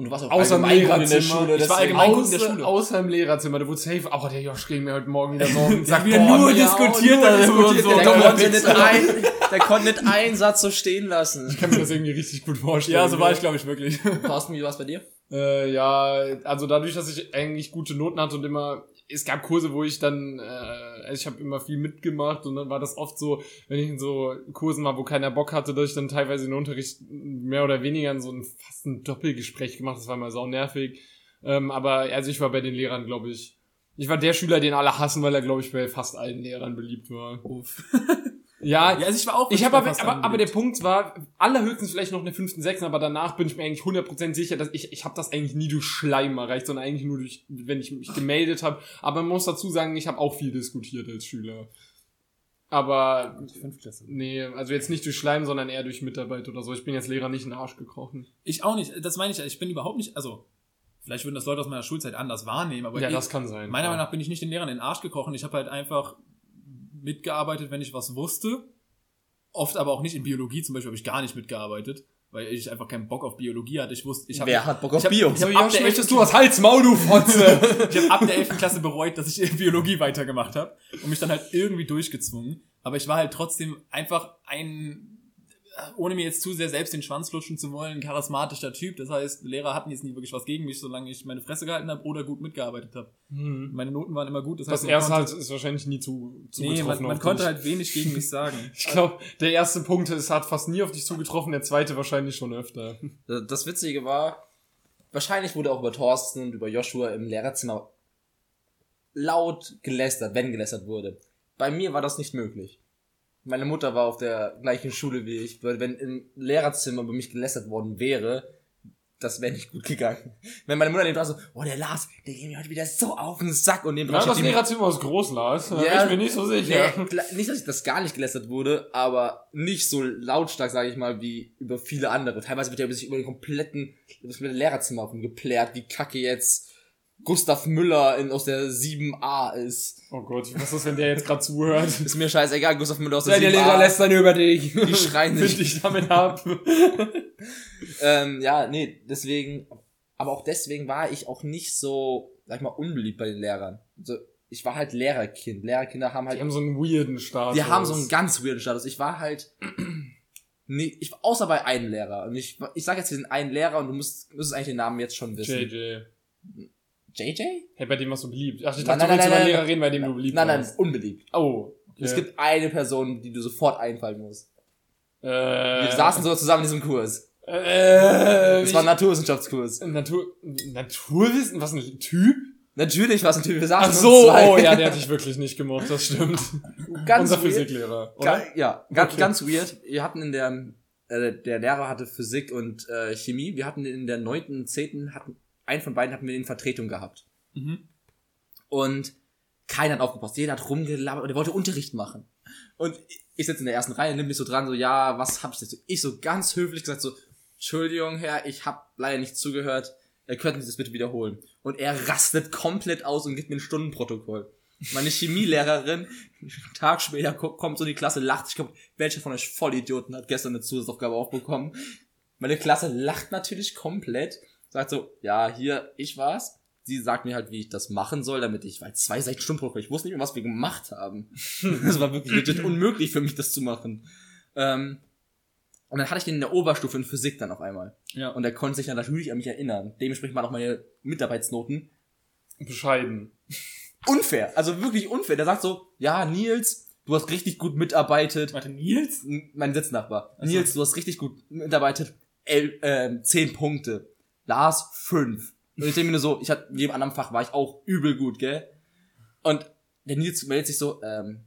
Und du warst auch Außer im allgemein gut Lehrerzimmer. Ich war allgemein gut in der Außer, Schule. außer im Lehrerzimmer, du wurdest safe, oh, der Josh ging mir heute Morgen wieder Der Sack. hat wieder Boah, nur ja, diskutiert, nur also diskutiert, so der [laughs] Der konnte nicht ein, der konnte nicht einen Satz so stehen lassen. Ich kann mir das irgendwie richtig gut vorstellen. Ja, so war ich, glaube ich, wirklich. [laughs] Thorsten, wie war's bei dir? Äh, ja, also dadurch, dass ich eigentlich gute Noten hatte und immer, es gab Kurse, wo ich dann, äh, also ich habe immer viel mitgemacht und dann war das oft so, wenn ich in so Kursen war, wo keiner Bock hatte, dass ich dann teilweise in Unterricht mehr oder weniger in so ein fast ein Doppelgespräch gemacht, das war immer sau nervig. Ähm, aber also ich war bei den Lehrern, glaube ich, ich war der Schüler, den alle hassen, weil er, glaube ich, bei fast allen Lehrern beliebt war. Uff. [laughs] Ja, Ja, also ich war auch ich habe aber, aber, aber der. Punkt war, allerhöchstens vielleicht noch eine fünften, sechsten, aber danach bin ich mir eigentlich 100% sicher, dass ich, ich habe das eigentlich nie durch Schleim erreicht, sondern eigentlich nur durch, wenn ich mich gemeldet habe. Aber man muss dazu sagen, ich habe auch viel diskutiert als Schüler. Aber, nee, also jetzt nicht durch Schleim, sondern eher durch Mitarbeit oder so. Ich bin jetzt Lehrer nicht in den Arsch gekrochen. Ich auch nicht, das meine ich, ja. ich bin überhaupt nicht, also, vielleicht würden das Leute aus meiner Schulzeit anders wahrnehmen, aber ja, ich, das kann sein. meiner Meinung nach bin ich nicht den Lehrern in den Arsch gekrochen. Ich habe halt einfach mitgearbeitet, wenn ich was wusste. Oft aber auch nicht in Biologie, zum Beispiel habe ich gar nicht mitgearbeitet, weil ich einfach keinen Bock auf Biologie hatte. Ich wusste, ich habe Wer hat Bock auf ich hab, Bio? Ich hab So, ab Josh, der möchtest 11. du was Hals, Maul, du Fotze? [laughs] ich habe ab der 11. Klasse bereut, dass ich [laughs] Biologie weitergemacht habe und mich dann halt irgendwie durchgezwungen. Aber ich war halt trotzdem einfach ein, ohne mir jetzt zu sehr selbst den Schwanz lutschen zu wollen, charismatischer Typ. Das heißt, Lehrer hatten jetzt nie wirklich was gegen mich, solange ich meine Fresse gehalten habe oder gut mitgearbeitet habe. Meine Noten waren immer gut. Das, Das heißt, man erste konnte, halt ist wahrscheinlich nie zu, zu nee, man, man konnte halt wenig gegen mich sagen. [laughs] Ich glaube, der erste Punkt ist, hat fast nie auf dich zugetroffen, der zweite wahrscheinlich schon öfter. Das Witzige war, wahrscheinlich wurde auch über Thorsten und über Joshua im Lehrerzimmer laut gelästert, wenn gelästert wurde. Bei mir war das nicht möglich. Meine Mutter war auf der gleichen Schule wie ich. weil Wenn im Lehrerzimmer über mich gelästert worden wäre, das wäre nicht gut gegangen. Wenn meine Mutter neben dran so, oh, der Lars, der geht mir heute wieder so auf den Sack und neben Ja, das Lehrerzimmer ist groß, Lars. Ja, bin ich mir nicht so sicher. Nee, nicht, dass ich das gar nicht gelästert wurde, aber nicht so lautstark, sage ich mal, wie über viele andere. Teilweise wird ja sich über den kompletten, das Lehrerzimmer rumgeplärt, wie kacke jetzt Gustav Müller in, aus der 7a ist. Oh Gott, was ist, wenn der jetzt gerade zuhört? Ist mir scheißegal, Gustav Müller aus der Deine 7a. Lehrer lästern über dich. Die schreien nicht. dich damit ab. [laughs] Ähm, ja, nee, deswegen, aber auch deswegen war ich auch nicht so, sag ich mal, unbeliebt bei den Lehrern. Also, ich war halt Lehrerkind. Lehrerkinder haben halt Die haben so einen weirden Status. Die haben so einen ganz weirden Status. Ich war halt, [clears throat] nee, ich außer bei einem Lehrer. Und ich, ich sag jetzt diesen einen Lehrer und du musst, müsstest eigentlich den Namen jetzt schon wissen. JJ. JJ? Hey, bei dem warst du beliebt. Ach, ich Nein, dachte, nein, du willst nein, über nein, Lehrer nein. reden, bei dem du beliebt Nein, nein, warst. unbeliebt. Oh. Okay. Es gibt eine Person, die du sofort einfallen muss. äh, Wir saßen so zusammen in diesem Kurs. Äh, Das war ein Naturwissenschaftskurs. Natur, Naturwissen? Was ein Typ? Natürlich war es ein Typ. Wir saßen Ach so, oh ja, [laughs] der hat dich wirklich nicht gemocht, das stimmt. Ganz Unser weird. Physiklehrer, oder? Ga ja, ganz, Okay. ganz weird. Wir hatten in der, äh, der Lehrer hatte Physik und äh, Chemie. Wir hatten in der neunten, zehnten, hatten, einen von beiden hatten wir in Vertretung gehabt. Mhm. Und keiner hat aufgepasst. Jeder hat rumgelabert und er wollte Unterricht machen. Und ich sitze in der ersten Reihe, nimm mich so dran, so, ja, was hab ich jetzt? Ich so ganz höflich gesagt, so, Entschuldigung, Herr, ich hab leider nicht zugehört. Äh, könnten Sie das bitte wiederholen? Und er rastet komplett aus und gibt mir ein Stundenprotokoll. Meine Chemielehrerin, einen [laughs] Tag später ko- kommt so in die Klasse, lacht. Ich glaube, welcher von euch Vollidioten hat gestern eine Zusatzaufgabe aufbekommen? Meine Klasse lacht natürlich komplett, sagt so, ja, hier, ich war's. Sie sagt mir halt, wie ich das machen soll, damit ich, weil zwei Seiten Stundenprobe, ich wusste nicht mehr, was wir gemacht haben. [laughs] Das war wirklich legit unmöglich für mich, das zu machen. Ähm, und dann hatte ich den in der Oberstufe in Physik dann auf einmal. Ja. Und er konnte sich dann natürlich an mich erinnern. Dementsprechend waren auch meine Mitarbeitsnoten Bescheiden. unfair. Also wirklich unfair. Der sagt so, ja, Nils, du hast richtig gut mitarbeitet. Warte, Nils? Mein Sitznachbar. Ach so. Nils, du hast richtig gut mitarbeitet. El, ähm, zehn Punkte. Lars, fünf. Und ich denke mir nur so, ich hatte, in jedem anderen Fach war ich auch übel gut, gell? Und der Nils meldet sich so, ähm,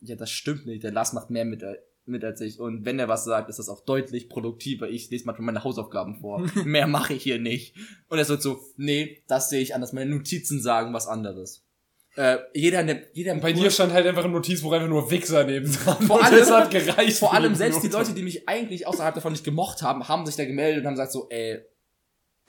ja, das stimmt nicht. Der Lars macht mehr mit, äh, mit als ich. Und wenn er was sagt, ist das auch deutlich produktiver. Ich lese manchmal meine Hausaufgaben vor. [laughs] mehr mache ich hier nicht. Und er sagt so, nee, das sehe ich anders. Meine Notizen sagen was anderes. Äh, jeder, der- jeder bei Kurs- dir stand halt einfach ein Notizbuch einfach nur Wichser neben dran. Vor [laughs] allem- das hat gereicht. vor allem selbst die. Leute, die mich eigentlich außerhalb davon nicht gemocht haben, haben sich da gemeldet und haben gesagt so, ey,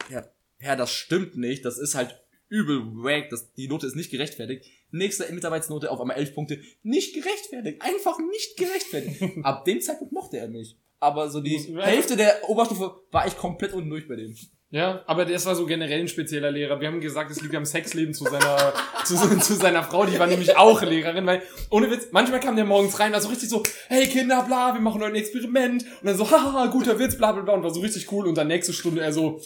ja, ja, das stimmt nicht, das ist halt übel wack, das, die Note ist nicht gerechtfertigt. Nächste Mitarbeitsnote auf einmal elf Punkte, nicht gerechtfertigt, einfach nicht gerechtfertigt. [laughs] Ab dem Zeitpunkt mochte er mich. Aber so die Muss- Hälfte der Oberstufe war ich komplett unten durch bei dem. Ja, aber das war so generell ein spezieller Lehrer. Wir haben gesagt, es liegt am Sexleben zu seiner, [laughs] zu, zu seiner Frau, die war [laughs] nämlich auch Lehrerin, weil, ohne Witz, manchmal kam der morgens rein, war so richtig so, hey Kinder, bla, wir machen heute ein Experiment. Und dann so, haha, guter Witz, bla, bla, bla, und war so richtig cool. Und dann nächste Stunde er so,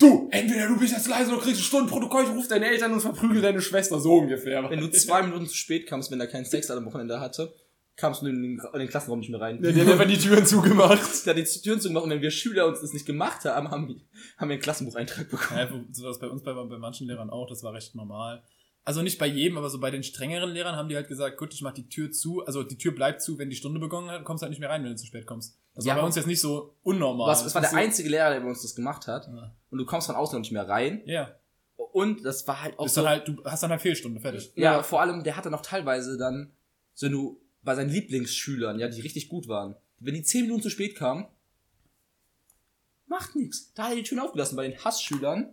du, entweder du bist jetzt leise oder kriegst ein Stundenprotokoll, ich ruf deine Eltern und verprügel deine Schwester, so ungefähr. Wenn du zwei Minuten zu spät kamst, wenn er keinen Sex am Wochenende hatte, kamst du in den, in den Klassenraum nicht mehr rein. Der, der hat einfach die Türen zugemacht. [laughs] Der hat die Türen zugemacht und wenn wir Schüler uns das nicht gemacht haben, haben, wir- haben wir einen Klassenbucheintrag bekommen. Ja, so was bei uns bei, bei manchen Lehrern auch, das war recht normal. Also nicht bei jedem, aber so bei den strengeren Lehrern haben die halt gesagt, gut, ich mach die Tür zu, also die Tür bleibt zu, wenn die Stunde begonnen hat, kommst halt nicht mehr rein, wenn du zu spät kommst. Das Ja, war bei uns jetzt nicht so unnormal. Was, das war der so- einzige Lehrer, der bei uns das gemacht hat. Ja. Und du kommst von außen noch nicht mehr rein. Ja, Und das war halt auch bist so, dann halt, du hast dann halt Fehlstunde, fertig. ja, vor allem, der hatte noch teilweise dann, so wenn du bei seinen Lieblingsschülern, ja, die richtig gut waren, wenn die zehn Minuten zu spät kamen, macht nix. Da hat er die Türen aufgelassen. Bei den Hassschülern,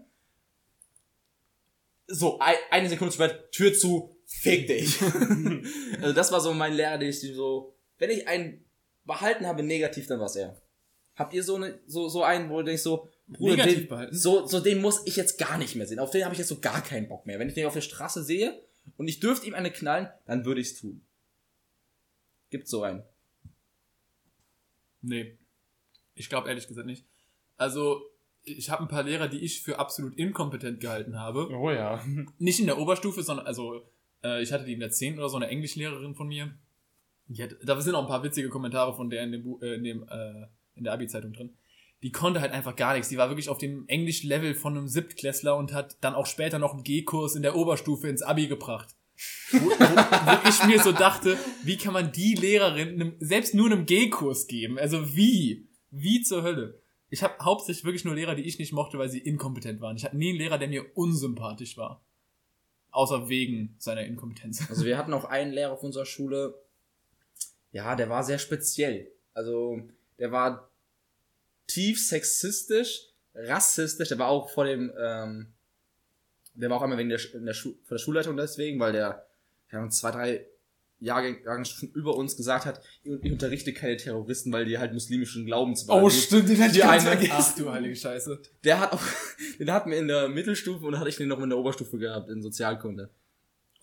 so, ein, eine Sekunde zu spät, Tür zu, fick dich. [laughs] also das war so mein Lehrer, den ich so, wenn ich einen behalten habe negativ, dann war's er. Habt ihr so eine, so, so einen, wo du denkst so, Bruder, den, so, so den muss ich jetzt gar nicht mehr sehen. Auf den habe ich jetzt so gar keinen Bock mehr. Wenn ich den auf der Straße sehe und ich dürfte ihm eine knallen, dann würde ich's tun. Gibt so einen. Nee. Ich glaube ehrlich gesagt nicht. Also, ich habe ein paar Lehrer, die ich für absolut inkompetent gehalten habe. Oh ja. Nicht in der Oberstufe, sondern, also, äh, ich hatte die in der 10. oder so, eine Englischlehrerin von mir. Die hat, da sind auch ein paar witzige Kommentare von der in dem, Bu- äh, in, dem äh, in der Abi-Zeitung drin. Die konnte halt einfach gar nichts. Die war wirklich auf dem Englisch-Level von einem Siebtklässler und hat dann auch später noch einen G-Kurs in der Oberstufe ins Abi gebracht. Wo, wo, wo ich mir so dachte, wie kann man die Lehrerin einem, selbst nur einem G-Kurs geben? Also wie? Wie zur Hölle? Ich habe hauptsächlich wirklich nur Lehrer, die ich nicht mochte, weil sie inkompetent waren. Ich hatte nie einen Lehrer, der mir unsympathisch war. Außer wegen seiner Inkompetenz. Also wir hatten auch einen Lehrer auf unserer Schule, ja, der war sehr speziell. Also der war tief sexistisch, rassistisch, der war auch vor dem, ähm, der war auch einmal wegen der, in der, Schu der Schulleitung deswegen, weil der ja, zwei, drei Jahrgänge schon über uns gesagt hat, ich, ich unterrichte keine Terroristen, weil die halt muslimischen Glaubens Oh, stimmt, den hätte Die ich ganz eine- vergessen. Ach du heilige Scheiße. Der hat auch, [laughs] den hatten wir in der Mittelstufe und dann hatte ich den noch in der Oberstufe gehabt, in Sozialkunde.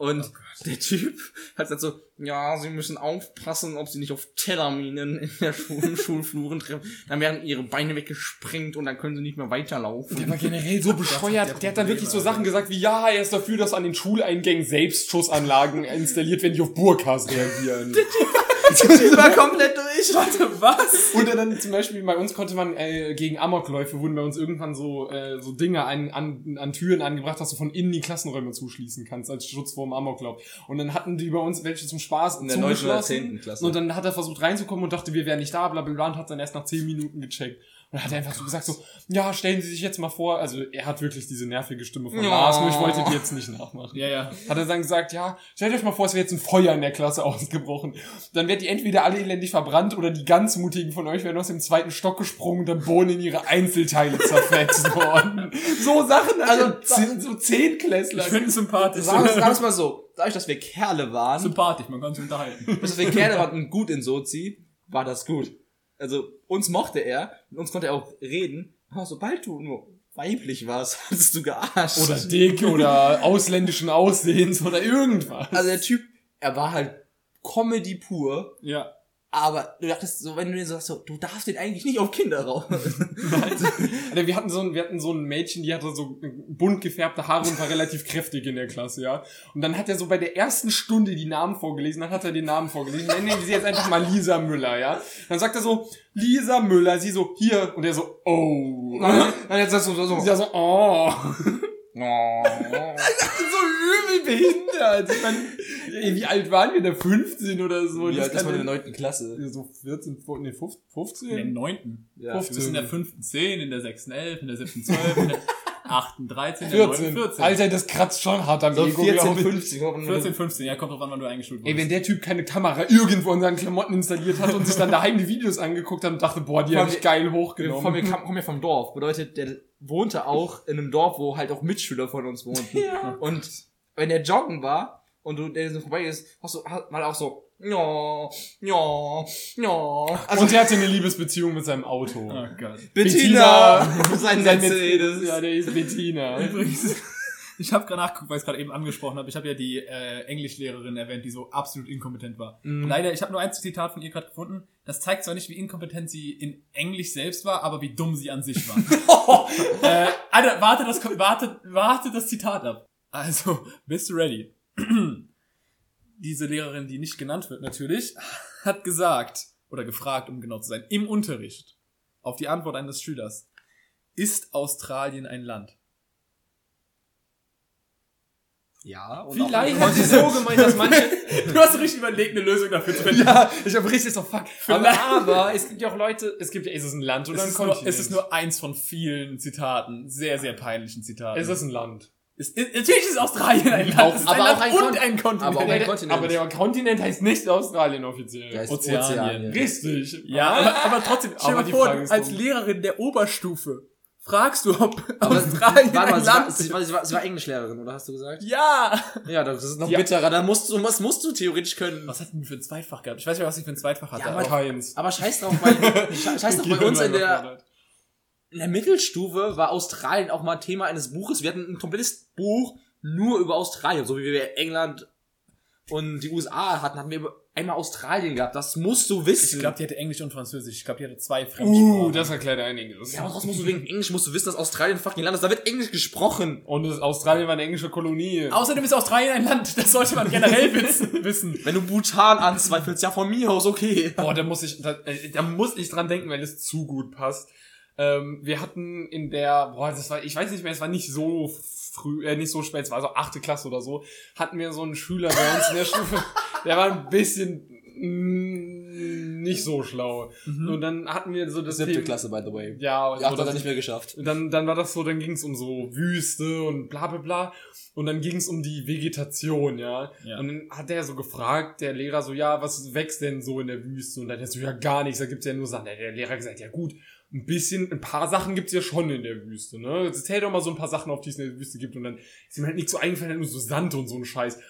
Und der Typ hat gesagt so, ja, sie müssen aufpassen, ob sie nicht auf Tellerminen in der Schule, im Schulfluren treffen. Dann werden ihre Beine weggesprengt und dann können sie nicht mehr weiterlaufen. Der war generell so [laughs] bescheuert. der Der hat dann wirklich so Sachen gesagt wie, ja, er ist dafür, dass an den Schuleingängen Selbstschussanlagen [laughs] installiert werden, die auf Burkas reagieren. [laughs] Der war komplett durch. Warte, was? Und dann zum Beispiel bei uns konnte man äh, gegen Amokläufe wurden bei uns irgendwann so äh, so Dinge an, an, an Türen angebracht, dass du von innen die Klassenräume zuschließen kannst als Schutz vor dem Amoklauf. Und dann hatten die bei uns welche zum Spaß In der neunten oder zugeschlossen. zehnten Klasse. Und dann hat er versucht reinzukommen und dachte, wir wären nicht da, bla bla bla und hat dann erst nach zehn Minuten gecheckt. Und hat er einfach so gesagt so, ja, stellen Sie sich jetzt mal vor, also er hat wirklich diese nervige Stimme von Ja. Lars, nur ich wollte die jetzt nicht nachmachen. Ja, ja. Hat er dann gesagt, ja, stellt euch mal vor, es wäre jetzt ein Feuer in der Klasse [laughs] ausgebrochen. Dann werdet ihr entweder alle elendig verbrannt oder die ganz mutigen von euch wären aus dem zweiten Stock gesprungen und dann Bohnen in ihre Einzelteile zerfetzt [laughs] worden. So Sachen, also zehn, so Zehnklässler. Ich finde es sympathisch. Sagen wir es [laughs] mal so, dadurch, dass wir Kerle waren, sympathisch, man kann sich unterhalten. dass wir Kerle waren und gut in Sozi, war das gut. Also, uns mochte er, mit uns konnte er auch reden, aber sobald du nur weiblich warst, [laughs] hattest du gearscht. oder dick oder ausländischen Aussehens oder irgendwas. Also der Typ, er war halt Comedy pur, Ja. Aber du dachtest so, wenn du den so sagst, so, du darfst den eigentlich nicht auf Kinder raus. [laughs] Alter, wir hatten so ein, wir hatten so ein Mädchen, die hatte so bunt gefärbte Haare und war relativ kräftig in der Klasse, ja. Und dann hat er so bei der ersten Stunde die Namen vorgelesen, dann hat er den Namen vorgelesen. Nennen wir sie jetzt einfach mal Lisa Müller, ja. Dann sagt er so, Lisa Müller, sie so, hier. Und er so, oh. [laughs] Und dann sagst du so, so, sie so, oh. [laughs] oh. [laughs] so übel behindert. Ich meine, ey, wie alt waren wir da? 15 oder so? Wie alt ist man in ja- der neunten Klasse? So 14, nee, 15? In der neunten. Ja. Wir sind in der fünften 10, in der sechsten 11, in der siebten 12, in der achten 13, in der 14. neunten 14. Alter, das kratzt schon hart am So Ego. 14, glaub ich. 15. glaub ich. 14, 15, ja, kommt drauf an, wann du eingeschult Ey, wenn wurdest. der Typ keine Kamera irgendwo in seinen Klamotten installiert hat und sich dann daheim die Videos angeguckt hat und dachte, boah, die Vor hab allem- ich geil hochgenommen. von mir kam, kommen ja vom Dorf. Bedeutet, der wohnte auch in einem Dorf, wo halt auch Mitschüler von uns wohnten. Ja. Und wenn der joggen war und du der so vorbei ist, hast du mal auch so, ja, ja, ja. Also und er hatte eine Liebesbeziehung mit seinem Auto. Oh Gott. Bettina, Bettina. [laughs] sein Mercedes. Ja, der ist Bettina. Übrigens, [laughs] ich habe gerade nachgeguckt, weil ich es gerade eben angesprochen habe. Ich habe ja die äh, Englischlehrerin erwähnt, die so absolut inkompetent war. Mhm. Leider, ich habe nur ein Zitat von ihr gerade gefunden. Das zeigt zwar nicht, wie inkompetent sie in Englisch selbst war, aber wie dumm sie an sich war. [laughs] äh, Alter, warte das, warte, warte das Zitat ab. Also, bist du ready? [clears throat] Diese Lehrerin, die nicht genannt wird natürlich, hat gesagt, oder gefragt, um genau zu sein, im Unterricht, auf die Antwort eines Schülers, ist Australien ein Land? Ja, und Vielleicht hat sie so gemeint, dass manche... [laughs] Du hast richtig überlegt, eine Lösung dafür zu finden. ja, ich hab richtig so, fuck. Aber, Vielleicht- aber es gibt ja auch Leute, es gibt ja, ist es ein Land oder Es ein ist, nur, Kontinent? es ist nur eins von vielen Zitaten, sehr, sehr peinlichen Zitaten. es ist ein Land. Es ist, natürlich ist Australien ein Land. Auch- es ist aber ein Land auch ein und Kon- ein Kontinent. aber auch ein Der- Kontinent. Aber der Kontinent heißt nicht Australien offiziell. Der heißt Ozeanien. Ozeanien. Richtig. ja, aber, aber trotzdem, [laughs] stell Aber dir vor, ist als. Lehrerin der Oberstufe fragst du, ob Aber Australien warte mal, ein sie war, Land sie, ist. war, sie, war, sie war Englischlehrerin, oder hast du gesagt? Ja! Ja, das ist noch Ja. bitterer. Da musst du, was musst du theoretisch können. Was hat denn die für ein Zweitfach gehabt? Ich weiß nicht was ich für ein Zweitfach hatte. Ja, aber aber-. Aber scheiß drauf, weil, [laughs] sche- scheiß drauf, bei uns in der, in der Mittelstufe war Australien auch mal Thema eines Buches. Wir hatten ein komplettes Buch nur über Australien, so wie wir England und die USA hatten, hatten wir einmal Australien gehabt. Das musst du wissen. ich glaube, die hatte Englisch und Französisch. Ich glaube, die hatte zwei Fremdsprachen. Uh, das erklärt einiges. ja, aber trotzdem musst du wegen Englisch musst du wissen, dass Australien ein fucking Land ist. Da wird Englisch gesprochen. Und Australien war eine englische Kolonie. Außerdem ist Australien ein Land. Das sollte man generell [laughs] wissen. wissen. Wenn du Bhutan anzweifelst, ja von mir aus okay. Boah, da muss ich, da, äh, da muss ich dran denken, weil es zu gut passt. Ähm, wir hatten in der, boah, das war, ich weiß nicht mehr, es war nicht so früh, äh, nicht so spät, es war so achte Klasse oder so, hatten wir so einen Schüler bei uns in der Stufe, [laughs] der war ein bisschen mm, nicht so schlau. Und dann hatten wir so das Siebte Thema- Klasse, by the way. Ja, achte so hat er nicht mehr geschafft. Und dann, dann war das so, dann ging es um so Wüste und bla bla bla. Und dann ging es um die Vegetation, ja. Ja. Und dann hat der so gefragt, der Lehrer so, ja, was wächst denn so in der Wüste? Und dann hat er so, ja, gar nichts, da gibt's ja nur Sachen. Der Lehrer gesagt, ja gut, ein bisschen, ein paar Sachen gibt's ja schon in der Wüste, ne? Jetzt zähl doch mal so ein paar Sachen auf, die es in der Wüste gibt. Und dann ist ihm halt nichts so eingefallen, nur so Sand und so ein Scheiß.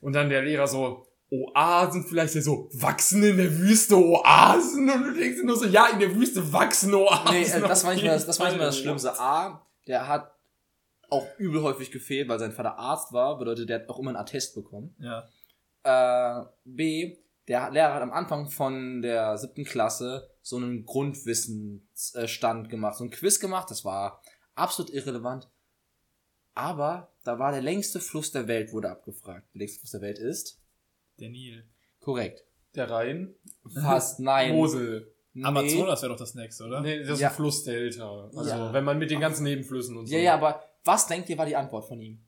Und dann der Lehrer so, Oasen vielleicht ja so, wachsen in der Wüste Oasen? Und du denkst dir nur so, ja, in der Wüste wachsen Oasen. Nee, äh, das war nicht mehr das, das, war nicht mehr das. Schlimmste. A, der hat auch übel häufig gefehlt, weil sein Vater Arzt war, bedeutet, der hat auch immer einen Attest bekommen. Ja. Äh, B, der Lehrer hat am Anfang von der siebten Klasse so einen Grundwissensstand gemacht, so ein Quiz gemacht, das war absolut irrelevant. Aber da war der längste Fluss der Welt, wurde abgefragt. Der längste Fluss der Welt ist? Der Nil. Korrekt. Der Rhein. Fast, [laughs] nein. Mosel. Nee. Amazonas wäre doch das nächste, oder? Nee, das ist Ja. ein Flussdelta. Also, Ja. wenn man mit den ganzen Nebenflüssen und so. Ja, ja, aber was denkt ihr war die Antwort von ihm?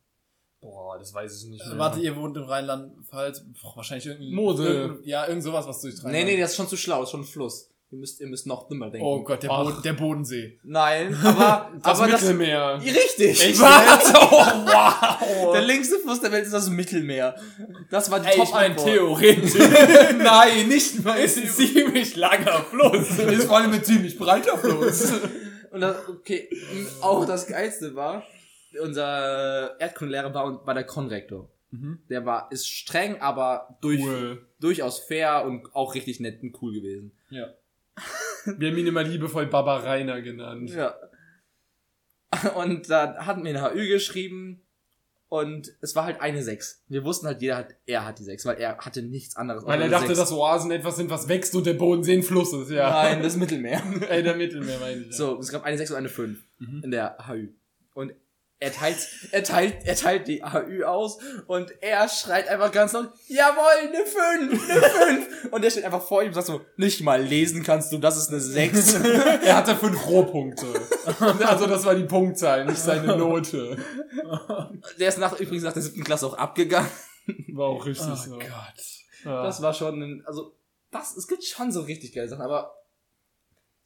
Boah, das weiß ich nicht mehr. Äh, Warte, ihr wohnt im Rheinland-Pfalz? Boah, Wahrscheinlich irgendein... Mosel. Irgendein, ja, irgend sowas, was durch Nee, nee, das ist schon zu schlau, das ist schon ein Fluss. Ihr müsst, ihr müsst noch dümmer denken. Oh Gott, der. Boden, der Bodensee. Nein, aber, [laughs] Das aber das, Mittelmeer. richtig. Echt? [laughs] Was? Oh, wow. [laughs] Der längste Fluss der Welt ist das Mittelmeer. Das war die Ey, ich mein, theoretisch Nein, nicht mal. ist ein ziemlich langer Fluss. ist vor allem ein ziemlich breiter Fluss. Und das, okay, auch das Geilste war, unser Erdkundelehrer war, war der Konrektor. Der war, ist streng, aber durch, Cool. durchaus fair und auch richtig nett und cool gewesen. Ja. Wir haben ihn immer liebevoll Baba Rainer genannt. Ja. Und dann hatten wir eine HÜ geschrieben und es war halt eine 6. Wir wussten halt, jeder hat, er hat die 6, weil er hatte nichts anderes. Weil er dachte, 6. dass Oasen etwas sind, was wächst und der Bodensee Fluss ist, ja. Nein, das Mittelmeer. [laughs] Ey, der Mittelmeer meine ich. Ja. So, es gab eine 6 und eine 5 in der HÜ. Und er teilt, er teilt, er teilt die HÜ aus und er schreit einfach ganz laut, jawohl, eine 5, eine 5. Und der steht einfach vor ihm und sagt so, nicht mal lesen kannst du, das ist eine 6. [laughs] Er hatte fünf Rohpunkte. also das war die Punktzahl, nicht seine Note. der ist nach, übrigens nach der siebten Klasse auch abgegangen. War auch richtig Oh so. Gott. Ja. Das war schon, ein, also, das, es gibt schon so richtig geile Sachen, aber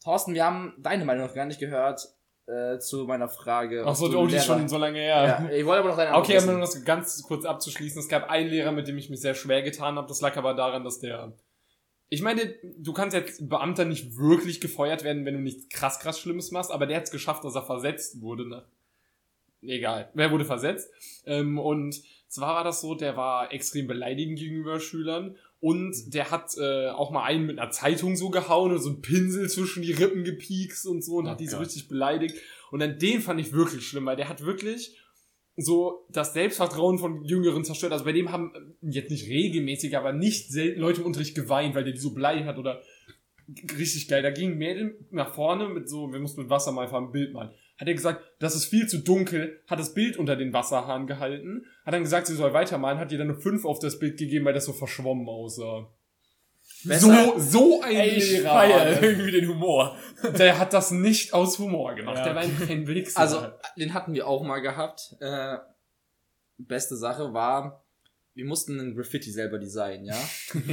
Thorsten, wir haben deine Meinung noch gar nicht gehört äh, zu meiner Frage. Ach so, oh, die ist schon so lange her. Ja, ich wollte aber noch deine Antwort Okay, um das ganz kurz abzuschließen, es gab einen Lehrer, mit dem ich mich sehr schwer getan habe. Das lag aber daran, dass der. Ich meine, du kannst jetzt Beamter nicht wirklich gefeuert werden, wenn du nichts krass, krass Schlimmes machst, aber der hat es geschafft, dass er versetzt wurde. Ne? Egal, wer wurde versetzt? Ähm, und zwar war das so, der war extrem beleidigend gegenüber Schülern und der hat äh, auch mal einen mit einer Zeitung so gehauen und so einen Pinsel zwischen die Rippen gepiekst und so und Oh hat die so richtig beleidigt. Und dann den fand ich wirklich schlimm, weil der hat wirklich so das Selbstvertrauen von Jüngeren zerstört. Also bei dem haben äh, jetzt nicht regelmäßig, aber nicht selten Leute im Unterricht geweint, weil der die so beleidigt hat oder richtig geil. Da ging Mädel nach vorne mit so, wir mussten mit Wasser mal einfach ein Bild malen. Hat er gesagt, das ist viel zu dunkel, hat das Bild unter den Wasserhahn gehalten, hat dann gesagt, sie soll weitermalen, hat ihr dann eine 5 auf das Bild gegeben, weil das so verschwommen aussah. Besser- So, so ein Ey, ich Lehrer. das. irgendwie den Humor. Der hat das nicht aus Humor gemacht. Ja, Der war ein, ein Wichser. Also, den hatten wir auch mal gehabt. Äh, beste Sache war, wir mussten ein Graffiti selber designen, ja.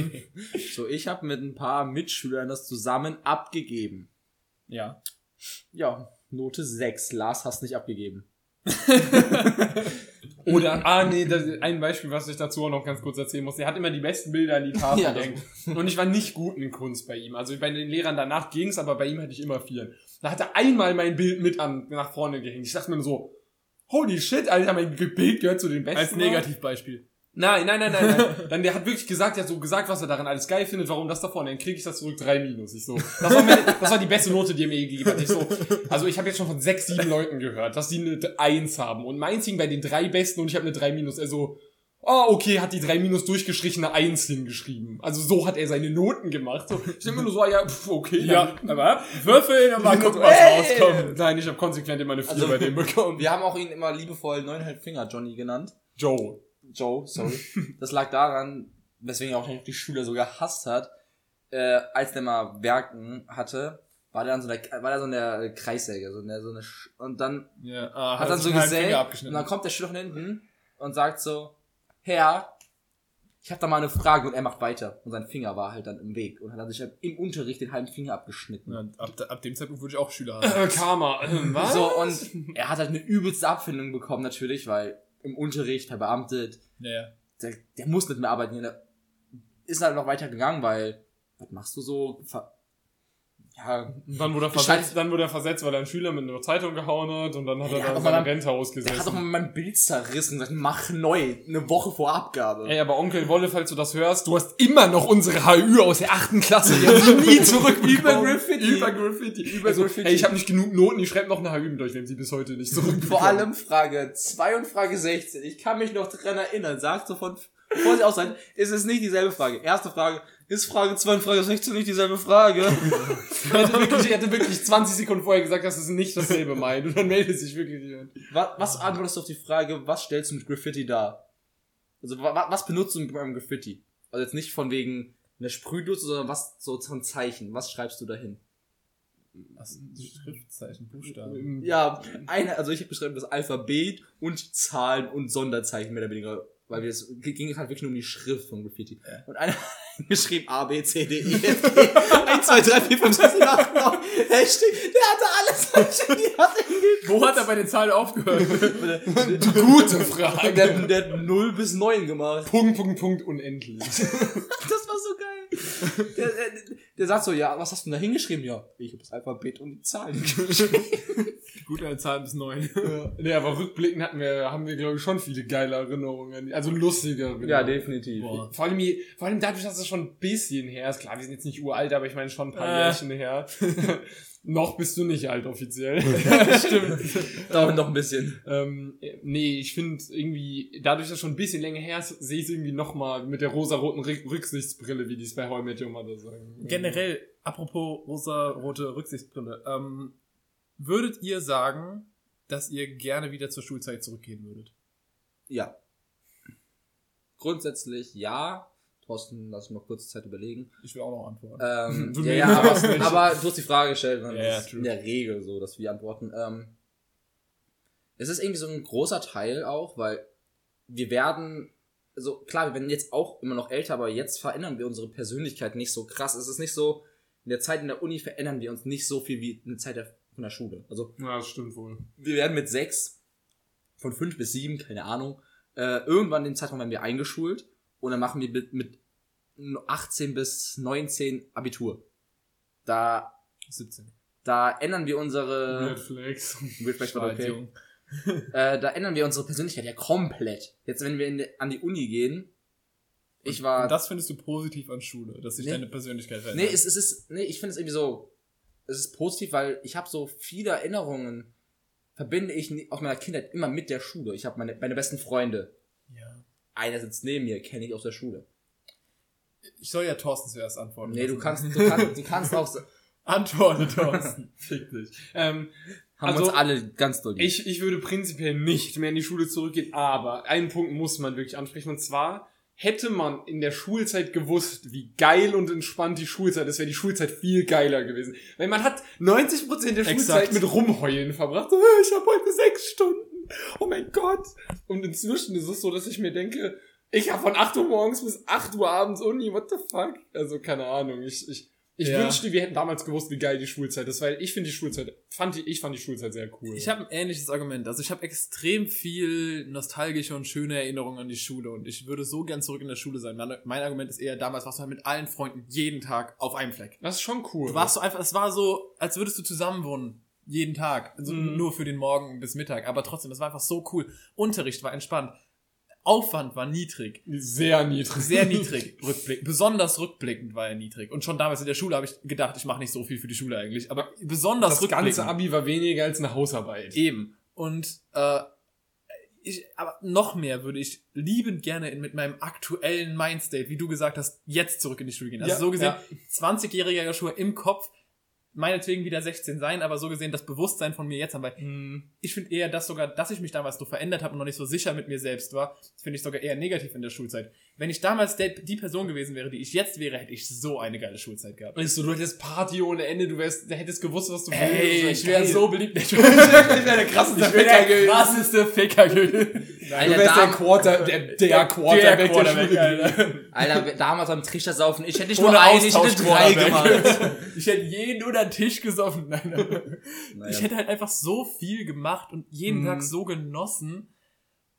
[laughs] so, ich habe mit ein paar Mitschülern das zusammen abgegeben. Ja. Ja, Note 6. Lars hast nicht abgegeben. [laughs] Oder, ah nee, das, ein Beispiel, was ich dazu auch noch ganz kurz erzählen muss. Er hat immer die besten Bilder an die Tafel [laughs] Ja, gehängt. [laughs] Und ich war nicht gut in Kunst bei ihm. Also bei den Lehrern danach ging's, aber bei ihm hatte ich immer vier. Da hat er einmal mein Bild mit an, nach vorne gehängt. Ich dachte mir nur so, holy shit, Alter, mein Bild gehört zu den besten. Als Negativbeispiel. Nein, nein, nein, nein, nein. [laughs] Dann der hat wirklich gesagt, der hat so gesagt, was er daran alles geil findet, warum das da vorne. Dann kriege ich das zurück, drei Minus. Ich so. Das war, meine, das war die beste Note, die er mir je gegeben hat. Ich so. Also ich habe jetzt schon von sechs, sieben Leuten gehört, dass die eine Eins haben. Und meins hing bei den drei besten und ich habe eine drei Minus. Er so, ah, okay, hat die drei Minus durchgeschrieben, eine Eins hingeschrieben. Also so hat er seine Noten gemacht. So, ich denke mir nur so, ah, ja, pff, okay. Ja, aber würfeln und mal gucken, was rauskommt. Nein, ich habe konsequent immer eine Vier Also- bei dem bekommen. Wir haben auch ihn immer liebevoll neuneinhalb Finger Johnny genannt. Joe. Joe, sorry. [laughs] Das lag daran, weswegen er auch die Schüler so gehasst hat, äh, als der mal Werken hatte, war der dann so der, war der so in der Kreissäge, so in der, so eine, Sch- und dann Ja, ah, hat dann sich so gesägt und dann kommt der Schüler von hinten und sagt so, Herr, ich habe da mal eine Frage und er macht weiter und sein Finger war halt dann im Weg und hat dann sich halt im Unterricht den halben Finger abgeschnitten. Ja, ab, ab dem Zeitpunkt würde ich auch Schüler [laughs] haben. Karma. Äh, was? So, und er hat halt eine übelste Abfindung bekommen natürlich, weil im Unterricht verbeamtet, Ja. der, der muss nicht mehr arbeiten. Der ist halt noch weiter gegangen, weil, was machst du so? Ver ja, dann wurde er versetzt, dann wurde er versetzt, weil er einen Schüler mit einer Zeitung gehauen hat und dann hat Ey, er der da hat seine Rente der ausgesetzt. hat doch mal mein Bild zerrissen und gesagt, mach neu, eine Woche vor Abgabe. Ey, aber Onkel Wolle, falls du das hörst, du hast immer noch unsere HÜ aus der achten Klasse. Die haben nie [laughs] zurückbekommen. Über Graffiti. Über Graffiti. Über also, Graffiti. Ey, ich habe nicht genug Noten, ich schreibe noch eine HÜ mit euch, wenn sie bis heute nicht zurückbekommen. Vor allem Frage 2 und Frage 16. Ich kann mich noch dran erinnern. Sagt so von, bevor sie aus sein, ist es nicht dieselbe Frage. Erste Frage, ist Frage 2 und Frage 16 nicht dieselbe Frage? [laughs] Er hätte wirklich, er hätte wirklich 20 Sekunden vorher gesagt, dass es nicht dasselbe meint. Und dann meldet sich wirklich jemand. was, was antwortest du auf die Frage, was stellst du mit Graffiti dar? Also, wa, wa- was benutzt du mit einem Graffiti? Also jetzt nicht von wegen einer Sprühdose, sondern was so zum Zeichen. Was schreibst du dahin? Was Schriftzeichen, Buchstaben? Ja, eine, also ich habe beschrieben das Alphabet und Zahlen und Sonderzeichen mehr oder weniger weil wir es ging halt wirklich nur um die Schrift von Graffiti. Ja. Und einer hat [laughs] geschrieben A, B, C, D, E, F, G, 1, 2, 3, 4, 5, 6, 7, 8, 9, Hashtag, der hatte alles, [laughs] die hat Wo hat er bei den Zahlen aufgehört? Gute Frage. der, hat- der hat 0 bis 9 gemacht. Punkt, Punkt, Punkt, unendlich. [laughs] Das war so geil. Der, der, der sagt so, ja, was hast du denn da hingeschrieben? Ja, ich habe das Alphabet und die Zahlen geschrieben. [laughs] Gut, eine Zahl bis neun. ja. Nee, aber rückblickend hatten wir, haben wir, glaube ich, schon viele geile Erinnerungen. Also lustige Erinnerungen. Ja, definitiv. Boah. Vor allem, vor allem dadurch, dass es schon ein bisschen her ist. Klar, wir sind jetzt nicht uralt, aber ich meine schon ein paar Äh. Jährchen her. [laughs] noch bist du nicht alt offiziell. [laughs] [laughs] Stimmt. Dauert noch ein bisschen. ähm, nee, ich finde irgendwie, dadurch, dass es schon ein bisschen länger her ist, sehe ich es irgendwie nochmal mit der rosaroten Rück Rücksichtsbrille, wie die es bei How I Met Your Mother sagen. Generell, apropos rosa-rote Rücksichtsbrille, ähm, würdet ihr sagen, dass ihr gerne wieder zur Schulzeit zurückgehen würdet? Ja. Grundsätzlich ja. Thorsten, lass mich mal kurz Zeit überlegen. Ich will auch noch antworten. Ähm, [laughs] ja, ja, aber, aber du hast die Frage gestellt. Ist true. in der Regel so, dass wir antworten. Ähm, es ist irgendwie so ein großer Teil auch, weil wir werden, also klar, wir werden jetzt auch immer noch älter, aber jetzt verändern wir unsere Persönlichkeit nicht so krass. Es ist nicht so, in der Zeit in der Uni verändern wir uns nicht so viel wie in der Zeit der, von der Schule. Also Ja, das stimmt wohl. wir werden mit sechs, von fünf bis sieben, keine Ahnung, äh, irgendwann den Zeitraum werden wir eingeschult und dann machen wir mit, mit 18 bis 19 Abitur. Da, 17. da ändern wir unsere, Netflix. Wird vielleicht mal okay. Äh, da ändern wir unsere Persönlichkeit ja komplett. Jetzt, wenn wir in, an die Uni gehen, ich war, Und das findest du positiv an Schule, dass sich Nee. deine Persönlichkeit verändert. nee, es, es ist, nee, ich finde es irgendwie so, es ist positiv, weil ich habe so viele Erinnerungen, verbinde ich aus meiner Kindheit immer mit der Schule. Ich habe meine, meine besten Freunde, ja. einer sitzt neben mir, kenne ich aus der Schule. Ich soll ja Thorsten zuerst antworten. Nee, du kannst, du kannst, du kannst auch, [laughs] so- Antworte, [laughs] Thorsten. Fick dich. Ähm, haben Also, uns alle ganz doll. Ich, ich würde prinzipiell nicht mehr in die Schule zurückgehen, aber einen Punkt muss man wirklich ansprechen. Und zwar hätte man in der Schulzeit gewusst, wie geil und entspannt die Schulzeit ist, wäre die Schulzeit viel geiler gewesen. Weil man hat 90% der Exakt. Schulzeit mit Rumheulen verbracht. Ich habe heute sechs Stunden. Oh mein Gott. Und inzwischen ist es so, dass ich mir denke, ich habe von 8 Uhr morgens bis 8 Uhr abends Uni, what the fuck? Also keine Ahnung. Ich, ich, ich Ja. wünschte, wir hätten damals gewusst, wie geil die Schulzeit ist, weil ich finde die Schulzeit, fand die, ich fand die Schulzeit sehr cool. Ich habe ein ähnliches Argument. Also ich habe extrem viel nostalgische und schöne Erinnerungen an die Schule und ich würde so gern zurück in der Schule sein. Mein, mein Argument ist eher, damals warst du halt mit allen Freunden jeden Tag auf einem Fleck. Das ist schon cool. Du warst so einfach, es war so, als würdest du zusammen wohnen. Jeden Tag. Also Mhm. nur für den Morgen bis Mittag. Aber trotzdem, es war einfach so cool. Unterricht war entspannt. Aufwand war niedrig. sehr niedrig. Sehr [laughs] niedrig. Rückblick. Besonders rückblickend war er niedrig. Und schon damals in der Schule habe ich gedacht, ich mache nicht so viel für die Schule eigentlich. Aber besonders Das rückblickend. ganze Abi war weniger als eine Hausarbeit. Eben. Und äh, ich, aber noch mehr würde ich liebend gerne in, mit meinem aktuellen Mindstate, wie du gesagt hast, jetzt zurück in die Schule gehen. Also Ja, so gesehen, ja. 20-jähriger Joshua im Kopf, meinetwegen wieder 16 sein, aber so gesehen das Bewusstsein von mir jetzt haben. Weil Hm. ich finde eher, dass sogar, dass ich mich damals so verändert habe und noch nicht so sicher mit mir selbst war, finde ich sogar eher negativ in der Schulzeit. Wenn ich damals der, die Person gewesen wäre, die ich jetzt wäre, hätte ich so eine geile Schulzeit gehabt. Weißt du, du hättest Party ohne Ende, du wärst, du hättest gewusst, was du Ey, willst. ich wäre so beliebt. [laughs] Ich ich wäre der krasseste Ficker der gewesen. krasseste Ficker gewesen. Du Alter, wärst der Quarter, der, der Quarterback der, Quarterback, Schule. Alter. Alter, damals am Trichter saufen, ich hätte nicht nur Ohne einen, ich hätte drei gemacht. [laughs] Ich hätte jeden unter den Tisch gesoffen. Nein. Naja. Ich hätte halt einfach so viel gemacht und jeden Mhm. Tag so genossen.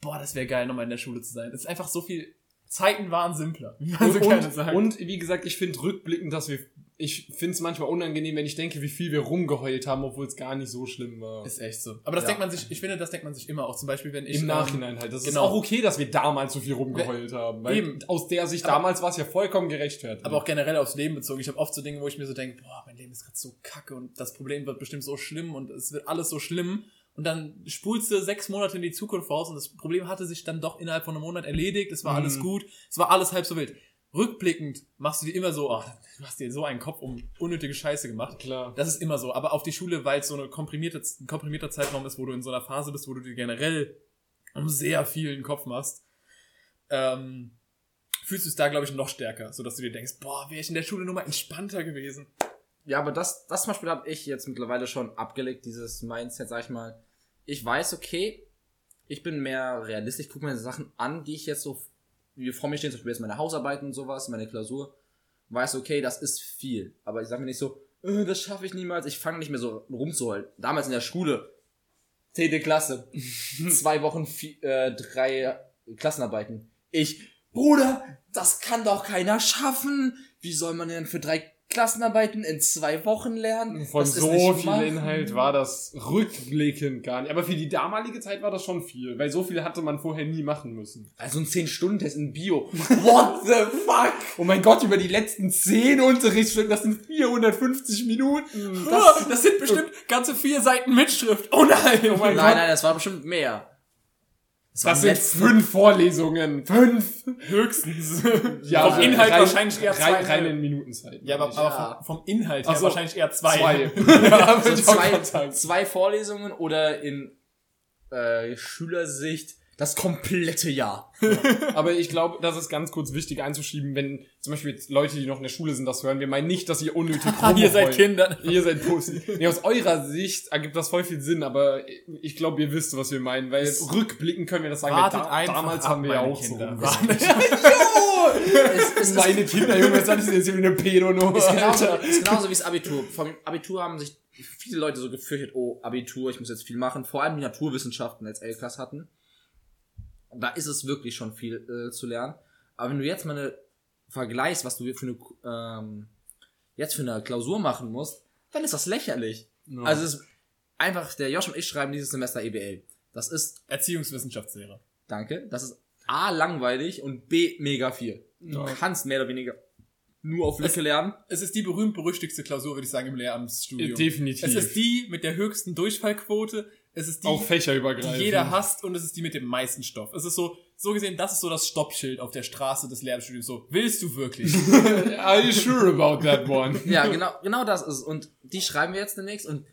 Boah, das wäre geil, nochmal in der Schule zu sein. Das ist einfach so viel. Zeiten waren simpler. wie man so gerne Und, und wie gesagt, ich finde rückblickend, dass wir, ich finde es manchmal unangenehm, wenn ich denke, wie viel wir rumgeheult haben, obwohl es gar nicht so schlimm war. ist echt so. Aber das Ja. denkt man sich, ich finde, das denkt man sich immer auch. Zum Beispiel, wenn ich. Im ähm, Nachhinein halt. Das ist genau. auch okay, dass wir damals so viel rumgeheult haben. Weil Eben. aus der Sicht Aber- damals war es ja vollkommen gerechtfertigt. Aber auch generell aufs Leben bezogen. Ich habe oft so Dinge, wo ich mir so denke, boah, mein Leben ist gerade so kacke und das Problem wird bestimmt so schlimm und es wird alles so schlimm. Und dann spulst du sechs Monate in die Zukunft raus und das Problem hatte sich dann doch innerhalb von einem Monat erledigt. Es war Mhm. alles gut. Es war alles halb so wild. Rückblickend machst du dir immer so, ach, du hast dir so einen Kopf um unnötige Scheiße gemacht. klar. Das ist immer so. Aber auf die Schule, weil es so eine komprimierte, ein komprimierter Zeitraum ist, wo du in so einer Phase bist, wo du dir generell um sehr vielen Kopf machst, ähm, fühlst du es da, glaube ich, noch stärker, sodass du dir denkst, boah, wäre ich in der Schule nur mal entspannter gewesen. Ja, aber das, das zum Beispiel habe ich jetzt mittlerweile schon abgelegt, dieses Mindset, sag ich mal. Ich weiß, okay, ich bin mehr realistisch, gucke mir Sachen an, die ich jetzt so, wie vor mir stehen, zum Beispiel jetzt meine Hausarbeiten und sowas, meine Klausur, weiß, okay, das ist viel. Aber ich sage mir nicht so, äh, das schaffe ich niemals, ich fange nicht mehr so rumzuholen. Damals in der Schule, 10. Klasse, [laughs] zwei Wochen, vier, äh, drei Klassenarbeiten. Ich, Bruder, das kann doch keiner schaffen. Wie soll man denn für drei Klassenarbeiten in zwei Wochen lernen? Von Das ist so viel machbar. Inhalt war das rückblickend gar nicht. Aber für die damalige Zeit war das schon viel, weil so viel hatte man vorher nie machen müssen. Also ein 10-Stunden-Test in Bio. [laughs] What the fuck? Oh mein Gott, über die letzten zehn Unterrichtsstunden, das sind 450 Minuten. Das, das sind bestimmt ganze vier Seiten Mitschrift. Oh nein! Oh mein Nein, nein, das war bestimmt mehr. Das, Das sind letzten- fünf Vorlesungen. Fünf. Höchstens. [laughs] Ja, Vom Inhalt rein, wahrscheinlich eher zwei. rein, rein in Minutenzeit. ja, aber, aber Ja. vom, vom Inhalt her so. wahrscheinlich eher zwei. zwei. [laughs] ja, auch zwei, zwei Vorlesungen oder in äh, Schülersicht das komplette Jahr. Aber ich glaube, das ist ganz kurz wichtig einzuschieben, wenn zum Beispiel jetzt Leute, die noch in der Schule sind, das hören. Wir meinen nicht, dass ihr unnötig [laughs] Ah, ihr seid. Kinder. Ihr seid Pussy. Nee, aus eurer Sicht ergibt das voll viel Sinn, aber ich glaube, ihr wisst, was wir meinen, weil rückblicken können wir das sagen, Wartet da, damals ab, haben wir ja auch Kinder. so. [laughs] Es, es ist, Meine Kinder, Junge, was ist jetzt hier wie eine Pedonummer? ist, genauso, ist genauso wie das Abitur. Vom Abitur haben sich viele Leute so gefürchtet, oh, Abitur, ich muss jetzt viel machen. Vor allem die Naturwissenschaften als L-Klass hatten. Da ist es wirklich schon viel äh, zu lernen. Aber wenn du jetzt mal eine vergleichst, was du für eine, ähm, jetzt für eine Klausur machen musst, dann ist das lächerlich. Ja. Also es ist einfach, der Josh und ich schreiben dieses Semester EBL. Das ist, Erziehungswissenschaftslehre. danke, das ist A, langweilig und B, mega viel. Du Ja. kannst mehr oder weniger nur auf Lücke lernen. Es ist die berühmt-berüchtigste Klausur, würde ich sagen, im Lehramtsstudium. Definitiv. Es ist die mit der höchsten Durchfallquote. Es ist die, auch fächerübergreifend. die jeder hasst und es ist die mit dem meisten Stoff. Es ist so, so gesehen, das ist so das Stoppschild auf der Straße des Lehramtsstudiums. So, willst du wirklich? [laughs] Are you sure about that one? Ja, genau, genau das ist. Und die schreiben wir jetzt demnächst und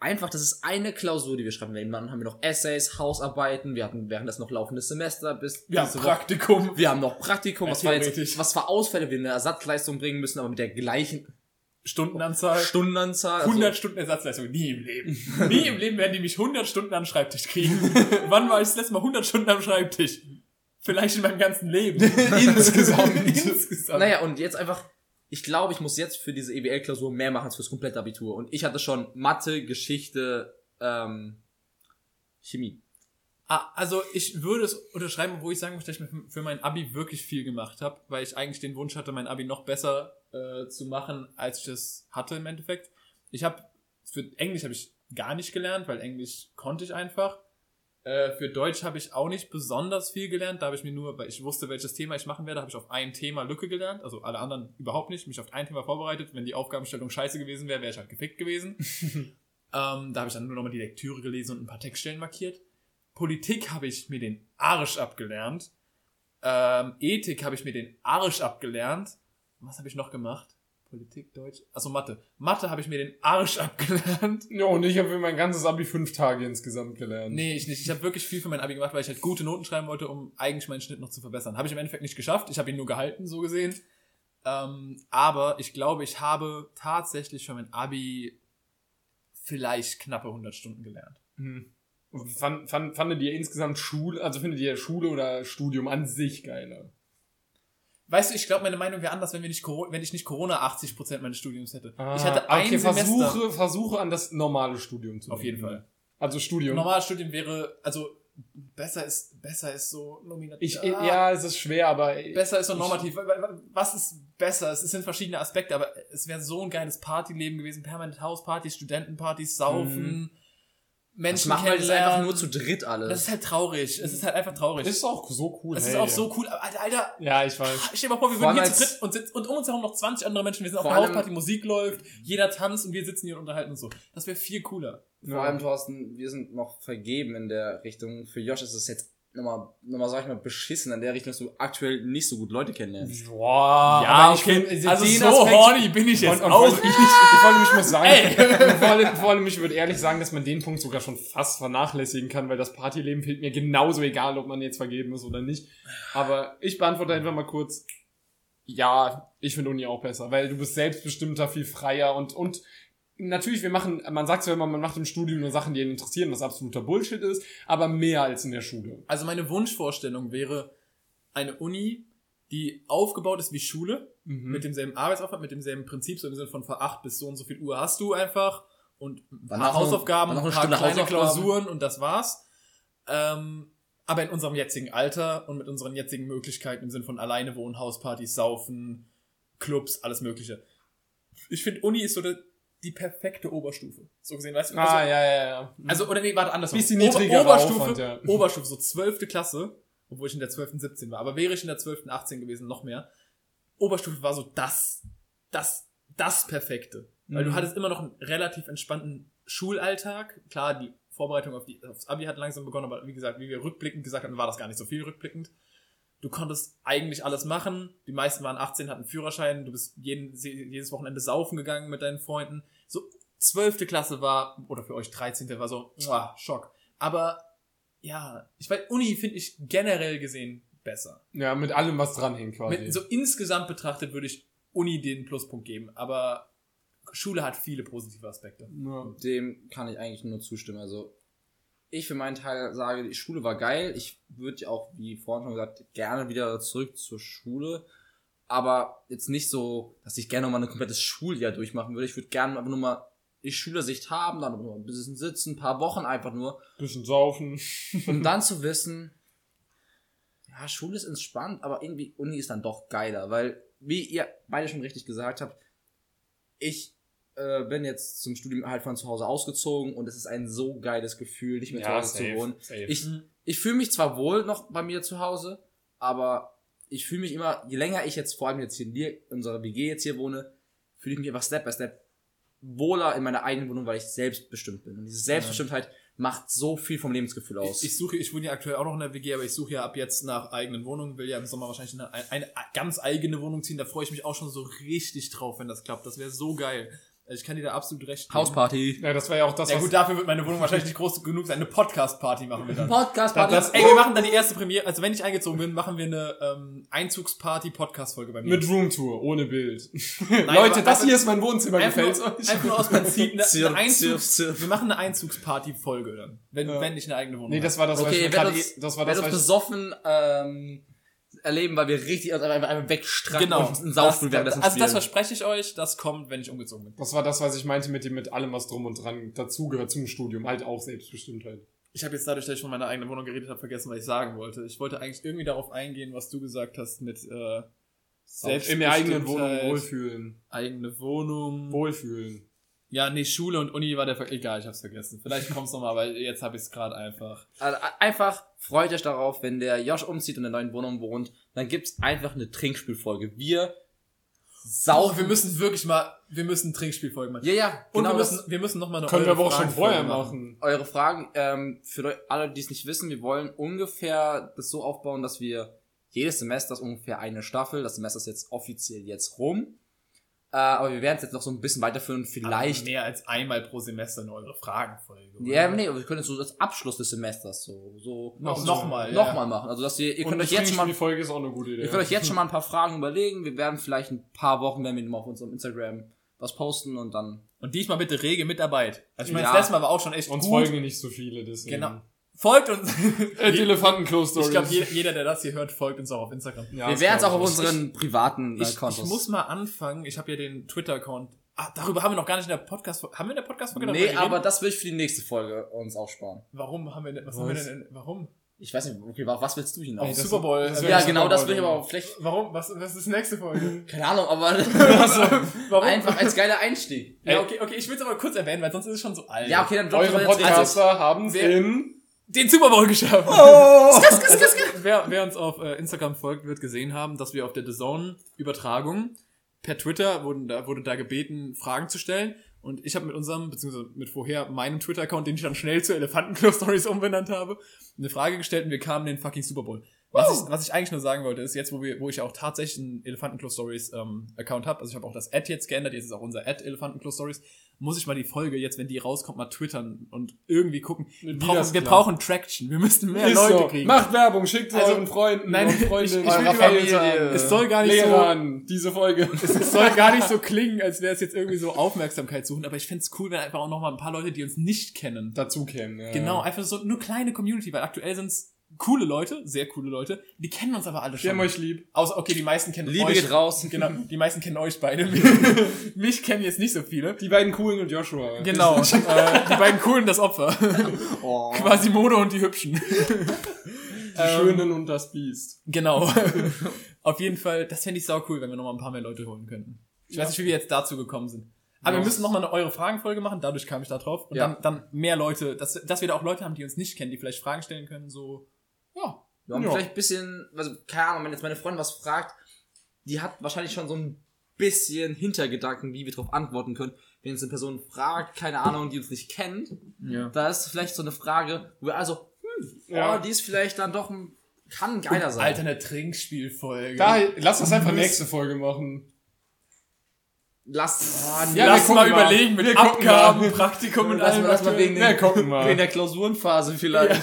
einfach, das ist eine Klausur, die wir schreiben werden. Dann haben wir noch Essays, Hausarbeiten, wir hatten während das noch laufendes Semester bis Wir haben diese Woche. Praktikum. Wir haben noch Praktikum, Ja, was war jetzt, was für Ausfälle wir eine Ersatzleistung bringen müssen, aber mit der gleichen Stundenanzahl. Stundenanzahl. also- 100 Stunden Ersatzleistung. Nie im Leben. Nie im Leben werden die mich 100 Stunden am Schreibtisch kriegen. [laughs] Wann war ich das letzte Mal 100 Stunden am Schreibtisch? Vielleicht in meinem ganzen Leben. [laughs] Insgesamt. [laughs] Insgesamt. Naja, und jetzt einfach, ich glaube, ich muss jetzt für diese EWL-Klausur mehr machen als fürs komplette Abitur. Und ich hatte schon Mathe, Geschichte, ähm, Chemie. Ah, also ich würde es unterschreiben, wo ich sagen möchte, dass ich für mein Abi wirklich viel gemacht habe, weil ich eigentlich den Wunsch hatte, mein Abi noch besser äh, zu machen, als ich es hatte im Endeffekt. Ich habe für Englisch habe ich gar nicht gelernt, weil Englisch konnte ich einfach. Äh, für Deutsch habe ich auch nicht besonders viel gelernt. Da habe ich mir nur, weil ich wusste, welches Thema ich machen werde, habe ich auf ein Thema Lücke gelernt. Also alle anderen überhaupt nicht. Mich auf ein Thema vorbereitet. Wenn die Aufgabenstellung scheiße gewesen wäre, wäre ich halt gefickt gewesen. [laughs] ähm, da habe ich dann nur nochmal die Lektüre gelesen und ein paar Textstellen markiert. Politik habe ich mir den Arsch abgelernt. Ähm, Ethik habe ich mir den Arsch abgelernt. Was habe ich noch gemacht? Politik, Deutsch. Also Mathe. Mathe habe ich mir den Arsch [laughs] abgelernt. Ja, und ich habe für mein ganzes Abi fünf Tage insgesamt gelernt. Nee, ich nicht. Ich habe wirklich viel für mein Abi gemacht, weil ich halt gute Noten schreiben wollte, um eigentlich meinen Schnitt noch zu verbessern. Habe ich im Endeffekt nicht geschafft. Ich habe ihn nur gehalten, so gesehen. Ähm, aber ich glaube, ich habe tatsächlich für mein Abi vielleicht knappe 100 Stunden gelernt. Hm. Fand, fand, fandet ihr insgesamt Schule, also findet ihr Schule oder Studium an sich geiler? Weißt du, ich glaube, meine Meinung wäre anders, wenn, wir nicht, Coro- wenn ich nicht Corona 80% meines Studiums hätte. Ah, ich hatte ein okay, Semester. Versuche, versuche an das normale Studium zu Auf jeden. Fall. Also Studium. Normales Studium wäre, also besser ist, besser ist so nominativ. Ich, ja, es ist schwer, aber Besser ist so normativ. Was ist besser? Es sind verschiedene Aspekte, aber es wäre so ein geiles Partyleben gewesen. Permanent Hauspartys, Studentenpartys, Saufen, Das Menschen machen wir jetzt einfach nur zu dritt Das alles. ist halt traurig. Es ist halt einfach traurig. ist auch so cool. es ist hey. auch so cool. Alter, Alter, Ja, ich weiß. stell dir mal vor, wir Vor würden hier zu dritt und, sitz- und um uns herum noch 20 andere Menschen. Wir sind auf einer Hausparty, Musik läuft, jeder tanzt und wir sitzen hier und unterhalten uns so. Das wäre viel cooler. Vor allem, Thorsten, wir sind noch vergeben in der Richtung. Für Josh ist es jetzt nochmal, nochmal, sag ich mal, beschissen in der Richtung, dass du aktuell nicht so gut Leute kennenlernst. Boah, Ja, okay. find, Also so Aspekt- horny bin ich jetzt und, und auch allem, ich, ich, vor allem, ich muss sagen, [laughs] vor, allem, vor allem, ich würde ehrlich sagen, dass man den Punkt sogar schon fast vernachlässigen kann, weil das Partyleben fehlt mir genauso egal, ob man jetzt vergeben ist oder nicht. Aber ich beantworte einfach mal kurz, ja, ich finde Uni auch besser, weil du bist selbstbestimmter, viel freier und, und natürlich, wir machen, man sagt so immer, man macht im Studium nur Sachen, die ihn interessieren, was absoluter Bullshit ist, aber mehr als in der Schule. Also meine Wunschvorstellung wäre eine Uni, die aufgebaut ist wie Schule, Mhm. mit demselben Arbeitsaufwand, mit demselben Prinzip, so im Sinne von von 8 bis so und so viel Uhr hast du einfach und ein paar noch- Hausaufgaben, dann noch ein paar Stunde kleine Hausaufgaben. Klausuren und das war's. Ähm, aber in unserem jetzigen Alter und mit unseren jetzigen Möglichkeiten im Sinne von alleine wohnen, Hauspartys, Saufen, Clubs, alles mögliche. Ich finde, Uni ist so die, die perfekte Oberstufe. So gesehen, weißt du? Ah, also, ja, ja, ja. also, oder nee, warte, andersrum. Bisschen niedrigerer Oberstufe, Aufwand, ja. [laughs] Oberstufe, so zwölfte Klasse, obwohl ich in der 12. 17 war. Aber wäre ich in der 12. 18 gewesen, noch mehr. Oberstufe war so das, das, das Perfekte. Weil du Mhm. hattest immer noch einen relativ entspannten Schulalltag. Klar, die Vorbereitung auf die, aufs Abi hat langsam begonnen, aber wie gesagt, wie wir rückblickend gesagt hatten, war das gar nicht so viel rückblickend. Du konntest eigentlich alles machen. Die meisten waren 18, hatten Führerschein. Du bist jeden, jedes Wochenende saufen gegangen mit deinen Freunden. So, zwölfte Klasse war, oder für euch 13. war so, muah, Schock. Aber, ja, ich weiß, Uni finde ich generell gesehen besser. Ja, mit allem, was dranhängt quasi. Mit, so insgesamt betrachtet würde ich Uni den Pluspunkt geben, aber Schule hat viele positive Aspekte. ja. Dem kann ich eigentlich nur zustimmen. Also, ich für meinen Teil sage, die Schule war geil. Ich würde ja auch, wie vorhin schon gesagt, gerne wieder zurück zur Schule. Aber jetzt nicht so, dass ich gerne nochmal ein komplettes Schuljahr durchmachen würde. Ich würde gerne einfach nur mal die Schülersicht haben, dann nur ein bisschen sitzen, ein paar Wochen einfach nur, Bisschen saufen. um dann [laughs] zu wissen, ja, Schule ist entspannt, aber irgendwie Uni ist dann doch geiler, weil, wie ihr beide schon richtig gesagt habt, ich äh, bin jetzt zum Studium halt von zu Hause ausgezogen und es ist ein so geiles Gefühl, nicht mehr zu Hause zu wohnen. safe. Ich, Mhm. ich fühle mich zwar wohl noch bei mir zu Hause, aber ich fühle mich immer, je länger ich jetzt, vor allem jetzt hier in, dir, in unserer WG jetzt hier wohne, fühle ich mich einfach Step by Step wohler in meiner eigenen Wohnung, weil ich selbstbestimmt bin. Und diese Selbstbestimmtheit macht so viel vom Lebensgefühl aus. Ich, ich suche, ich wohne ja aktuell auch noch in der WG, aber ich suche ja ab jetzt nach eigenen Wohnungen, will ja im Sommer wahrscheinlich eine, eine ganz eigene Wohnung ziehen. Da freue ich mich auch schon so richtig drauf, wenn das klappt. Das wäre so geil. Also ich kann dir da absolut recht geben. Hausparty. Ja, das war ja auch das, Ja was gut, dafür wird meine Wohnung wahrscheinlich nicht groß genug sein. Eine Podcast-Party machen wir dann. Podcast-Party. Das- Ey, wir machen dann die erste Premiere, also wenn ich eingezogen bin, machen wir eine ähm, Einzugsparty-Podcast-Folge bei mir. mit Roomtour, ohne Bild. [laughs] [laughs] aber Leute, das hier ist mein Wohnzimmer, einfach, gefällt's nur, euch? einfach nur aus Prinzip eine, [laughs] Zirp, eine Einzugs... zirp, zirp. Wir machen eine Einzugsparty-Folge dann, wenn, Ja. wenn ich eine eigene Wohnung Nee, das war das, was Okay, ich ihr gerade, das war das, was ich, besoffen ähm, erleben, weil wir richtig uns einfach, einfach wegstracken Genau. und einen Saufstuhl das, währenddessen also das verspreche ich euch, das kommt, wenn ich umgezogen bin. das war das, was ich meinte mit dem, mit allem, was drum und dran dazugehört zum Studium. Halt auch Selbstbestimmtheit. Ich habe jetzt dadurch, dass ich von meiner eigenen Wohnung geredet habe, vergessen, was ich sagen wollte. Ich wollte eigentlich irgendwie darauf eingehen, was du gesagt hast mit äh, Selbst in der eigenen Wohnung wohlfühlen. eigene Wohnung. Wohlfühlen. Ja, nee, Schule und Uni war der Ver Egal, ich hab's vergessen. Vielleicht kommt's nochmal, aber jetzt habe ich es gerade einfach. Also einfach freut euch darauf, wenn der Josh umzieht und in der neuen Wohnung wohnt, dann gibt's einfach eine Trinkspielfolge. Wir Sau, saufen. wir müssen wirklich mal, wir müssen Trinkspielfolgen machen. ja, ja, Und genau wir müssen, das- wir müssen nochmal eine Können wir eure aber auch schon vorher machen. eure Fragen. Ähm, für alle, die es nicht wissen, wir wollen ungefähr das so aufbauen, dass wir jedes Semester ist ungefähr eine Staffel. Das Semester ist jetzt offiziell jetzt rum. Äh, aber wir werden es jetzt noch so ein bisschen weiterführen. Vielleicht. Aber mehr als einmal pro Semester in eure Fragenfolge. oder? Ja, nee, aber wir können jetzt so das Abschluss des Semesters so, so Noch- so- nochmal, ja. nochmal machen. Also dass ihr, ihr könnt euch jetzt schon mal, die Folge ist auch eine gute Idee. ihr könnt euch jetzt schon mal ein paar Fragen überlegen. Wir werden vielleicht ein paar Wochen, wenn wir mal auf unserem Instagram was posten und dann. Und diesmal bitte rege Mitarbeit. Also ich meine, Ja. das letzte Mal war auch schon echt Uns gut. folgen nicht so viele, deswegen. Genau. Folgt uns. At Elefantenklo Stories. ich glaube, jeder, jeder, der das hier hört, folgt uns auch auf Instagram. Ja, wir werden es auch auf ich. unseren privaten äh, Ich, Kontos. ich muss mal anfangen. Ich habe ja den Twitter-Account. Ah, darüber haben wir noch gar nicht in der Podcast. Haben wir in der Podcast-Folge nee, aber das will ich für die nächste Folge uns aufsparen. Warum haben wir denn, was, haben wir Was? denn, warum? Ich weiß nicht, okay, auf was willst du Auf hinaus? das- Super Bowl. das äh, ja, genau, das will ich aber auch vielleicht. Warum? Was, was ist die nächste Folge? [laughs] Keine Ahnung, aber [laughs] Warum? einfach als geiler Einstieg. Ja, okay, okay, ich will es aber kurz erwähnen, weil sonst ist es schon so alt. Ja, okay, dann droppen Eure wir jetzt. Also, Podcaster haben in... Den Super Bowl geschafft. Oh! [laughs] wer, wer uns auf äh, Instagram folgt, wird gesehen haben, dass wir auf der The Zone Übertragung per Twitter wurden da, wurde da gebeten, Fragen zu stellen. Und ich habe mit unserem, beziehungsweise mit vorher meinem Twitter-Account, den ich dann schnell zu Elefantenklo Stories [laughs] umbenannt habe, eine Frage gestellt und wir kamen in den fucking Super Bowl. Was ich, was ich eigentlich nur sagen wollte, ist jetzt, wo wir, wo ich auch tatsächlich einen Elefantenklo Stories ähm, Account habe, also ich habe auch das Ad jetzt geändert, jetzt ist auch unser Ad Elefantenklo Stories, muss ich mal die Folge jetzt, wenn die rauskommt, mal twittern und irgendwie gucken. Wir brauchen, wir brauchen Traction. Wir müssen mehr Ist Leute so. kriegen. Macht Werbung, schickt es Also, euren Freunden nein, und ich- ich will Familie, es soll gar nicht so- Lehrern, diese Folge. [laughs] es soll gar nicht so klingen, als wäre es jetzt irgendwie so Aufmerksamkeit suchen, aber ich fänd's cool, wenn einfach auch noch mal ein paar Leute, die uns nicht kennen, dazu kennen. Ja. genau, einfach so nur kleine Community, weil aktuell sind's coole Leute, sehr coole Leute, die kennen uns aber alle Wir schon. haben euch lieb. Außer, okay, die meisten kennen Liebe euch. geht raus. Genau, die meisten kennen euch beide. [laughs] Mich kennen jetzt nicht so viele. Die beiden coolen und Joshua. Genau, [laughs] äh, die beiden coolen das Opfer. Oh. Quasi Mono und die Hübschen. Die Schönen und das Biest. Genau. [laughs] Auf jeden Fall, das fände ich sau cool, wenn wir noch mal ein paar mehr Leute holen könnten. Ich weiß nicht, wie wir jetzt dazu gekommen sind. Aber Ja. wir müssen noch mal eine eure Fragenfolge machen, dadurch kam ich da drauf. Und Ja. dann, dann mehr Leute, dass, dass wir da auch Leute haben, die uns nicht kennen, die vielleicht Fragen stellen können, so, ja. Wir haben Ja. vielleicht ein bisschen, also keine Ahnung, wenn jetzt meine Freundin was fragt, die hat wahrscheinlich schon so ein bisschen Hintergedanken, wie wir darauf antworten können. Wenn jetzt eine Person fragt, keine Ahnung, die uns nicht kennt, Ja. da ist vielleicht so eine Frage, wo wir also, hm, Ja. oh, die ist vielleicht dann doch ein, kann geiler sein. Alter, eine Trinkspielfolge. Da, lass uns einfach Müssen- nächste Folge machen. Lass, oh, Ja, Lass mal mal. überlegen mit Wir Abgaben, mal. Praktikum und Lass allem. mal- lass mal wegen Ja, den- mal. [laughs] der Klausurenphase vielleicht.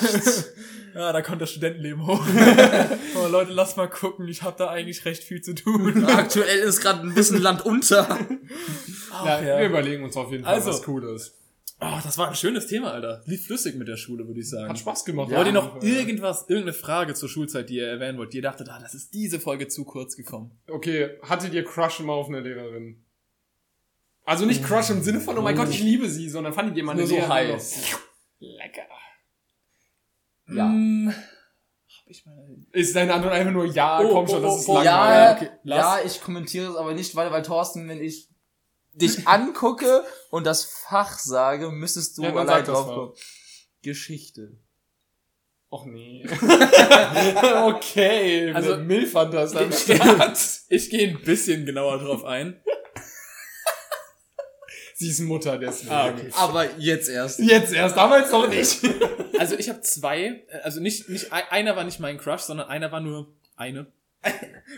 Ja, da kommt das Studentenleben hoch. [laughs] Aber Leute, lasst mal gucken, ich habe da eigentlich recht viel zu tun. Aktuell ist gerade ein bisschen Land unter. Ja, ja. Wir überlegen uns auf jeden Fall Also. was Cooles. Oh, das war ein schönes Thema, Alter. Lief flüssig mit der Schule, würde ich sagen. Hat Spaß gemacht. Wollt ihr Ja. noch irgendwas, irgendeine Frage zur Schulzeit, die ihr erwähnen wollt, die ihr dachtet, ah, das ist diese Folge zu kurz gekommen? Okay, hattet ihr Crush immer auf eine Lehrerin? Also nicht Crush im Sinne von, oh mein Gott, ich liebe sie, sondern fandet ihr mal eine Nur so Lehrerin heiß. Lecker. Ja. Hm, hab ich mal... Ist deine Antwort einfach nur ja, Oh, komm schon, oh, das oh, ist oh, langweilig. Ja, okay, ja, ich kommentiere es aber nicht weiter, weil Thorsten, wenn ich dich [laughs] angucke und das Fach sage, müsstest du Ja, allein drauf kommen. Geschichte. Och nee. [laughs] okay, Also- also Milfant das dann. Ich gehe ein bisschen genauer drauf ein. Sie ist Mutter deswegen. Ah, okay. Aber jetzt erst. Jetzt erst, damals noch nicht. [laughs] Also ich habe zwei, äh, also nicht, nicht, einer war nicht mein Crush, sondern einer war nur eine.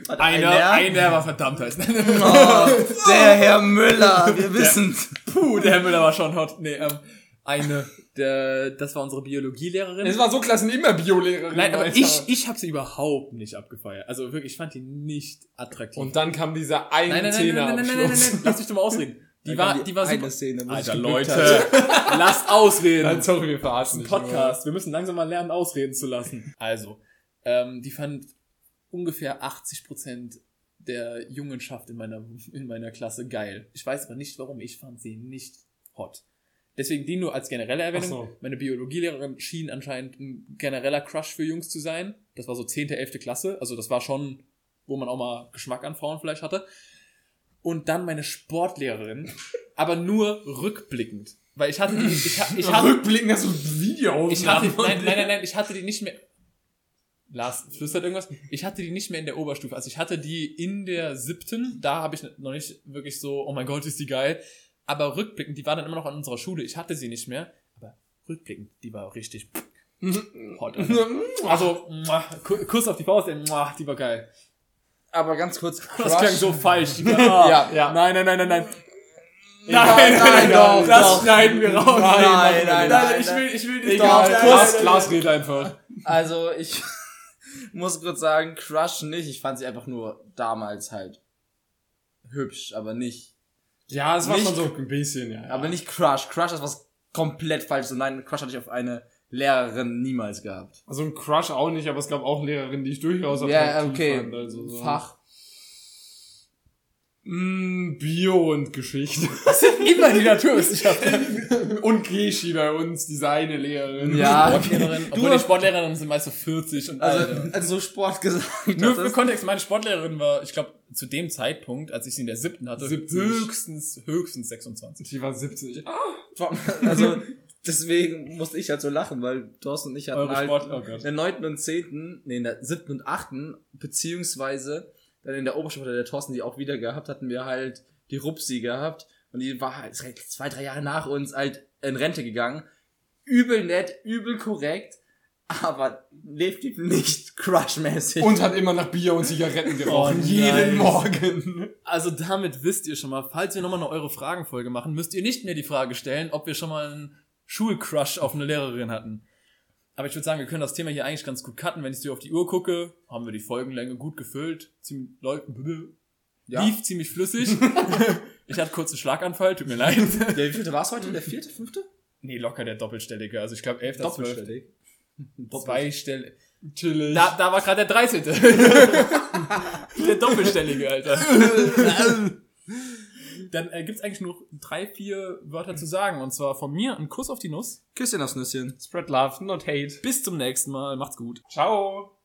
Warte, einer, einer, einer war verdammt heiß. [laughs] Oh, der Herr Müller, wir wissen's. Puh, der Herr Müller war schon hot. Nee, ähm, eine, der, das war unsere Biologielehrerin. Es war so klasse immer Biolehrerin. Nein, aber ich, ich habe sie überhaupt nicht abgefeiert. Also wirklich, ich fand die nicht attraktiv. Und dann kam dieser eine nein, nein, nein, Zehner nein, nein, nein, nein, nein, nein, nein, lass mich doch mal ausreden. Die war, die war super. Szene, Alter, Leute, [laughs] lasst ausreden. Nein, sorry, wir verarschen ein. Podcast. Wir müssen langsam mal lernen, ausreden zu lassen. Also, ähm, die fand ungefähr 80 Prozent der Jungenschaft in meiner, in meiner Klasse geil. Ich weiß aber nicht, warum. Ich fand sie nicht hot. Deswegen die nur als generelle Erwähnung. So. Meine Biologielehrerin schien anscheinend ein genereller Crush für Jungs zu sein. Das war so 10., 11. Klasse. Also das war schon, wo man auch mal Geschmack an Frauen vielleicht hatte. Und dann meine Sportlehrerin, aber nur rückblickend. Weil ich hatte die, ich, ha- ich hatte, Rückblicken, hast du ein Video ich hatte, nein, nein, nein, nein, ich hatte die nicht mehr. Lars flüstert irgendwas. Ich hatte die nicht mehr in der Oberstufe. Also ich hatte die in der siebten. Da habe ich noch nicht wirklich so, oh mein Gott, ist die geil. Aber rückblickend, die war dann immer noch an unserer Schule. Ich hatte sie nicht mehr. Aber rückblickend, die war richtig hot. Alter. Also, Ku- Kuss auf die Faust, die war geil. Aber ganz kurz, [laughs] Das klang so falsch. [laughs] Ah, Ja, ja. Nein, nein, nein, nein, nein. Nein, nein, doch, das doch. schneiden wir raus. Nein, nein, nein, ich will, ich will nicht Egal. Lars, Lars redet einfach. Also ich [laughs] muss kurz sagen, Crush nicht. Ich fand sie einfach nur damals halt hübsch, aber nicht, Ja, es war schon so ein bisschen, ja. aber nicht Crush. Crush ist was komplett falsches. Und nein, Crush hatte ich auf eine Lehrerin niemals gehabt. Also ein Crush auch nicht, aber es gab auch Lehrerinnen, die ich durchaus Ja, attraktiv okay. fand. Also so. Fach. Mm, Bio und Geschichte. [laughs] Immer die Naturwissenschaften. [laughs] und Geschi bei uns, diese eine Lehrerin. Ja, Sportlehrerin, obwohl Du- die Sportlehrerinnen sind meist so 40 und Also, Alter. also so Sport gesagt. Nur für. Kontext, meine Sportlehrerin war, ich glaube, zu dem Zeitpunkt, als ich sie in der siebten hatte, 70. höchstens, höchstens 26. Die war 70. Ah, Also deswegen musste ich halt so lachen, weil Thorsten und ich hatten Eure halt Sport, oh in der neunten und zehnten, nee, in der siebten und achten, beziehungsweise dann in der Oberstufe der Thorsten die auch wieder gehabt, hatten wir halt die Rupsi gehabt und die war halt zwei, drei Jahre nach uns halt in Rente gegangen. Übel nett, übel korrekt, aber definitiv nicht [laughs] crushmäßig. Und hat immer nach Bier und Zigaretten gerochen. Oh, jeden nice. Morgen. Also damit wisst ihr schon mal, falls wir nochmal eine eure Fragenfolge machen, müsst ihr nicht mehr die Frage stellen, ob wir schon mal einen Schulcrush auf eine Lehrerin hatten. Aber ich würde sagen, wir können das Thema hier eigentlich ganz gut cutten. Wenn ich dir auf die Uhr gucke, haben wir die Folgenlänge gut gefüllt. Ziemlich, Ja. lief ziemlich flüssig. [laughs] ich hatte kurz einen Schlaganfall, tut mir leid. Der wievielte war es heute? Der vierte, fünfte? nee, locker der Doppelstellige. Also ich glaube, 11. Doppelstellig. Zweistellig. Da, da war gerade der 13. [laughs] der Doppelstellige, Alter. [laughs] Dann äh, gibt's eigentlich nur drei, vier Wörter zu sagen. Und zwar von mir ein Kuss auf die Nuss. Küsschen aufs Nüsschen. Spread love, not hate. Bis zum nächsten Mal. Macht's gut. Ciao.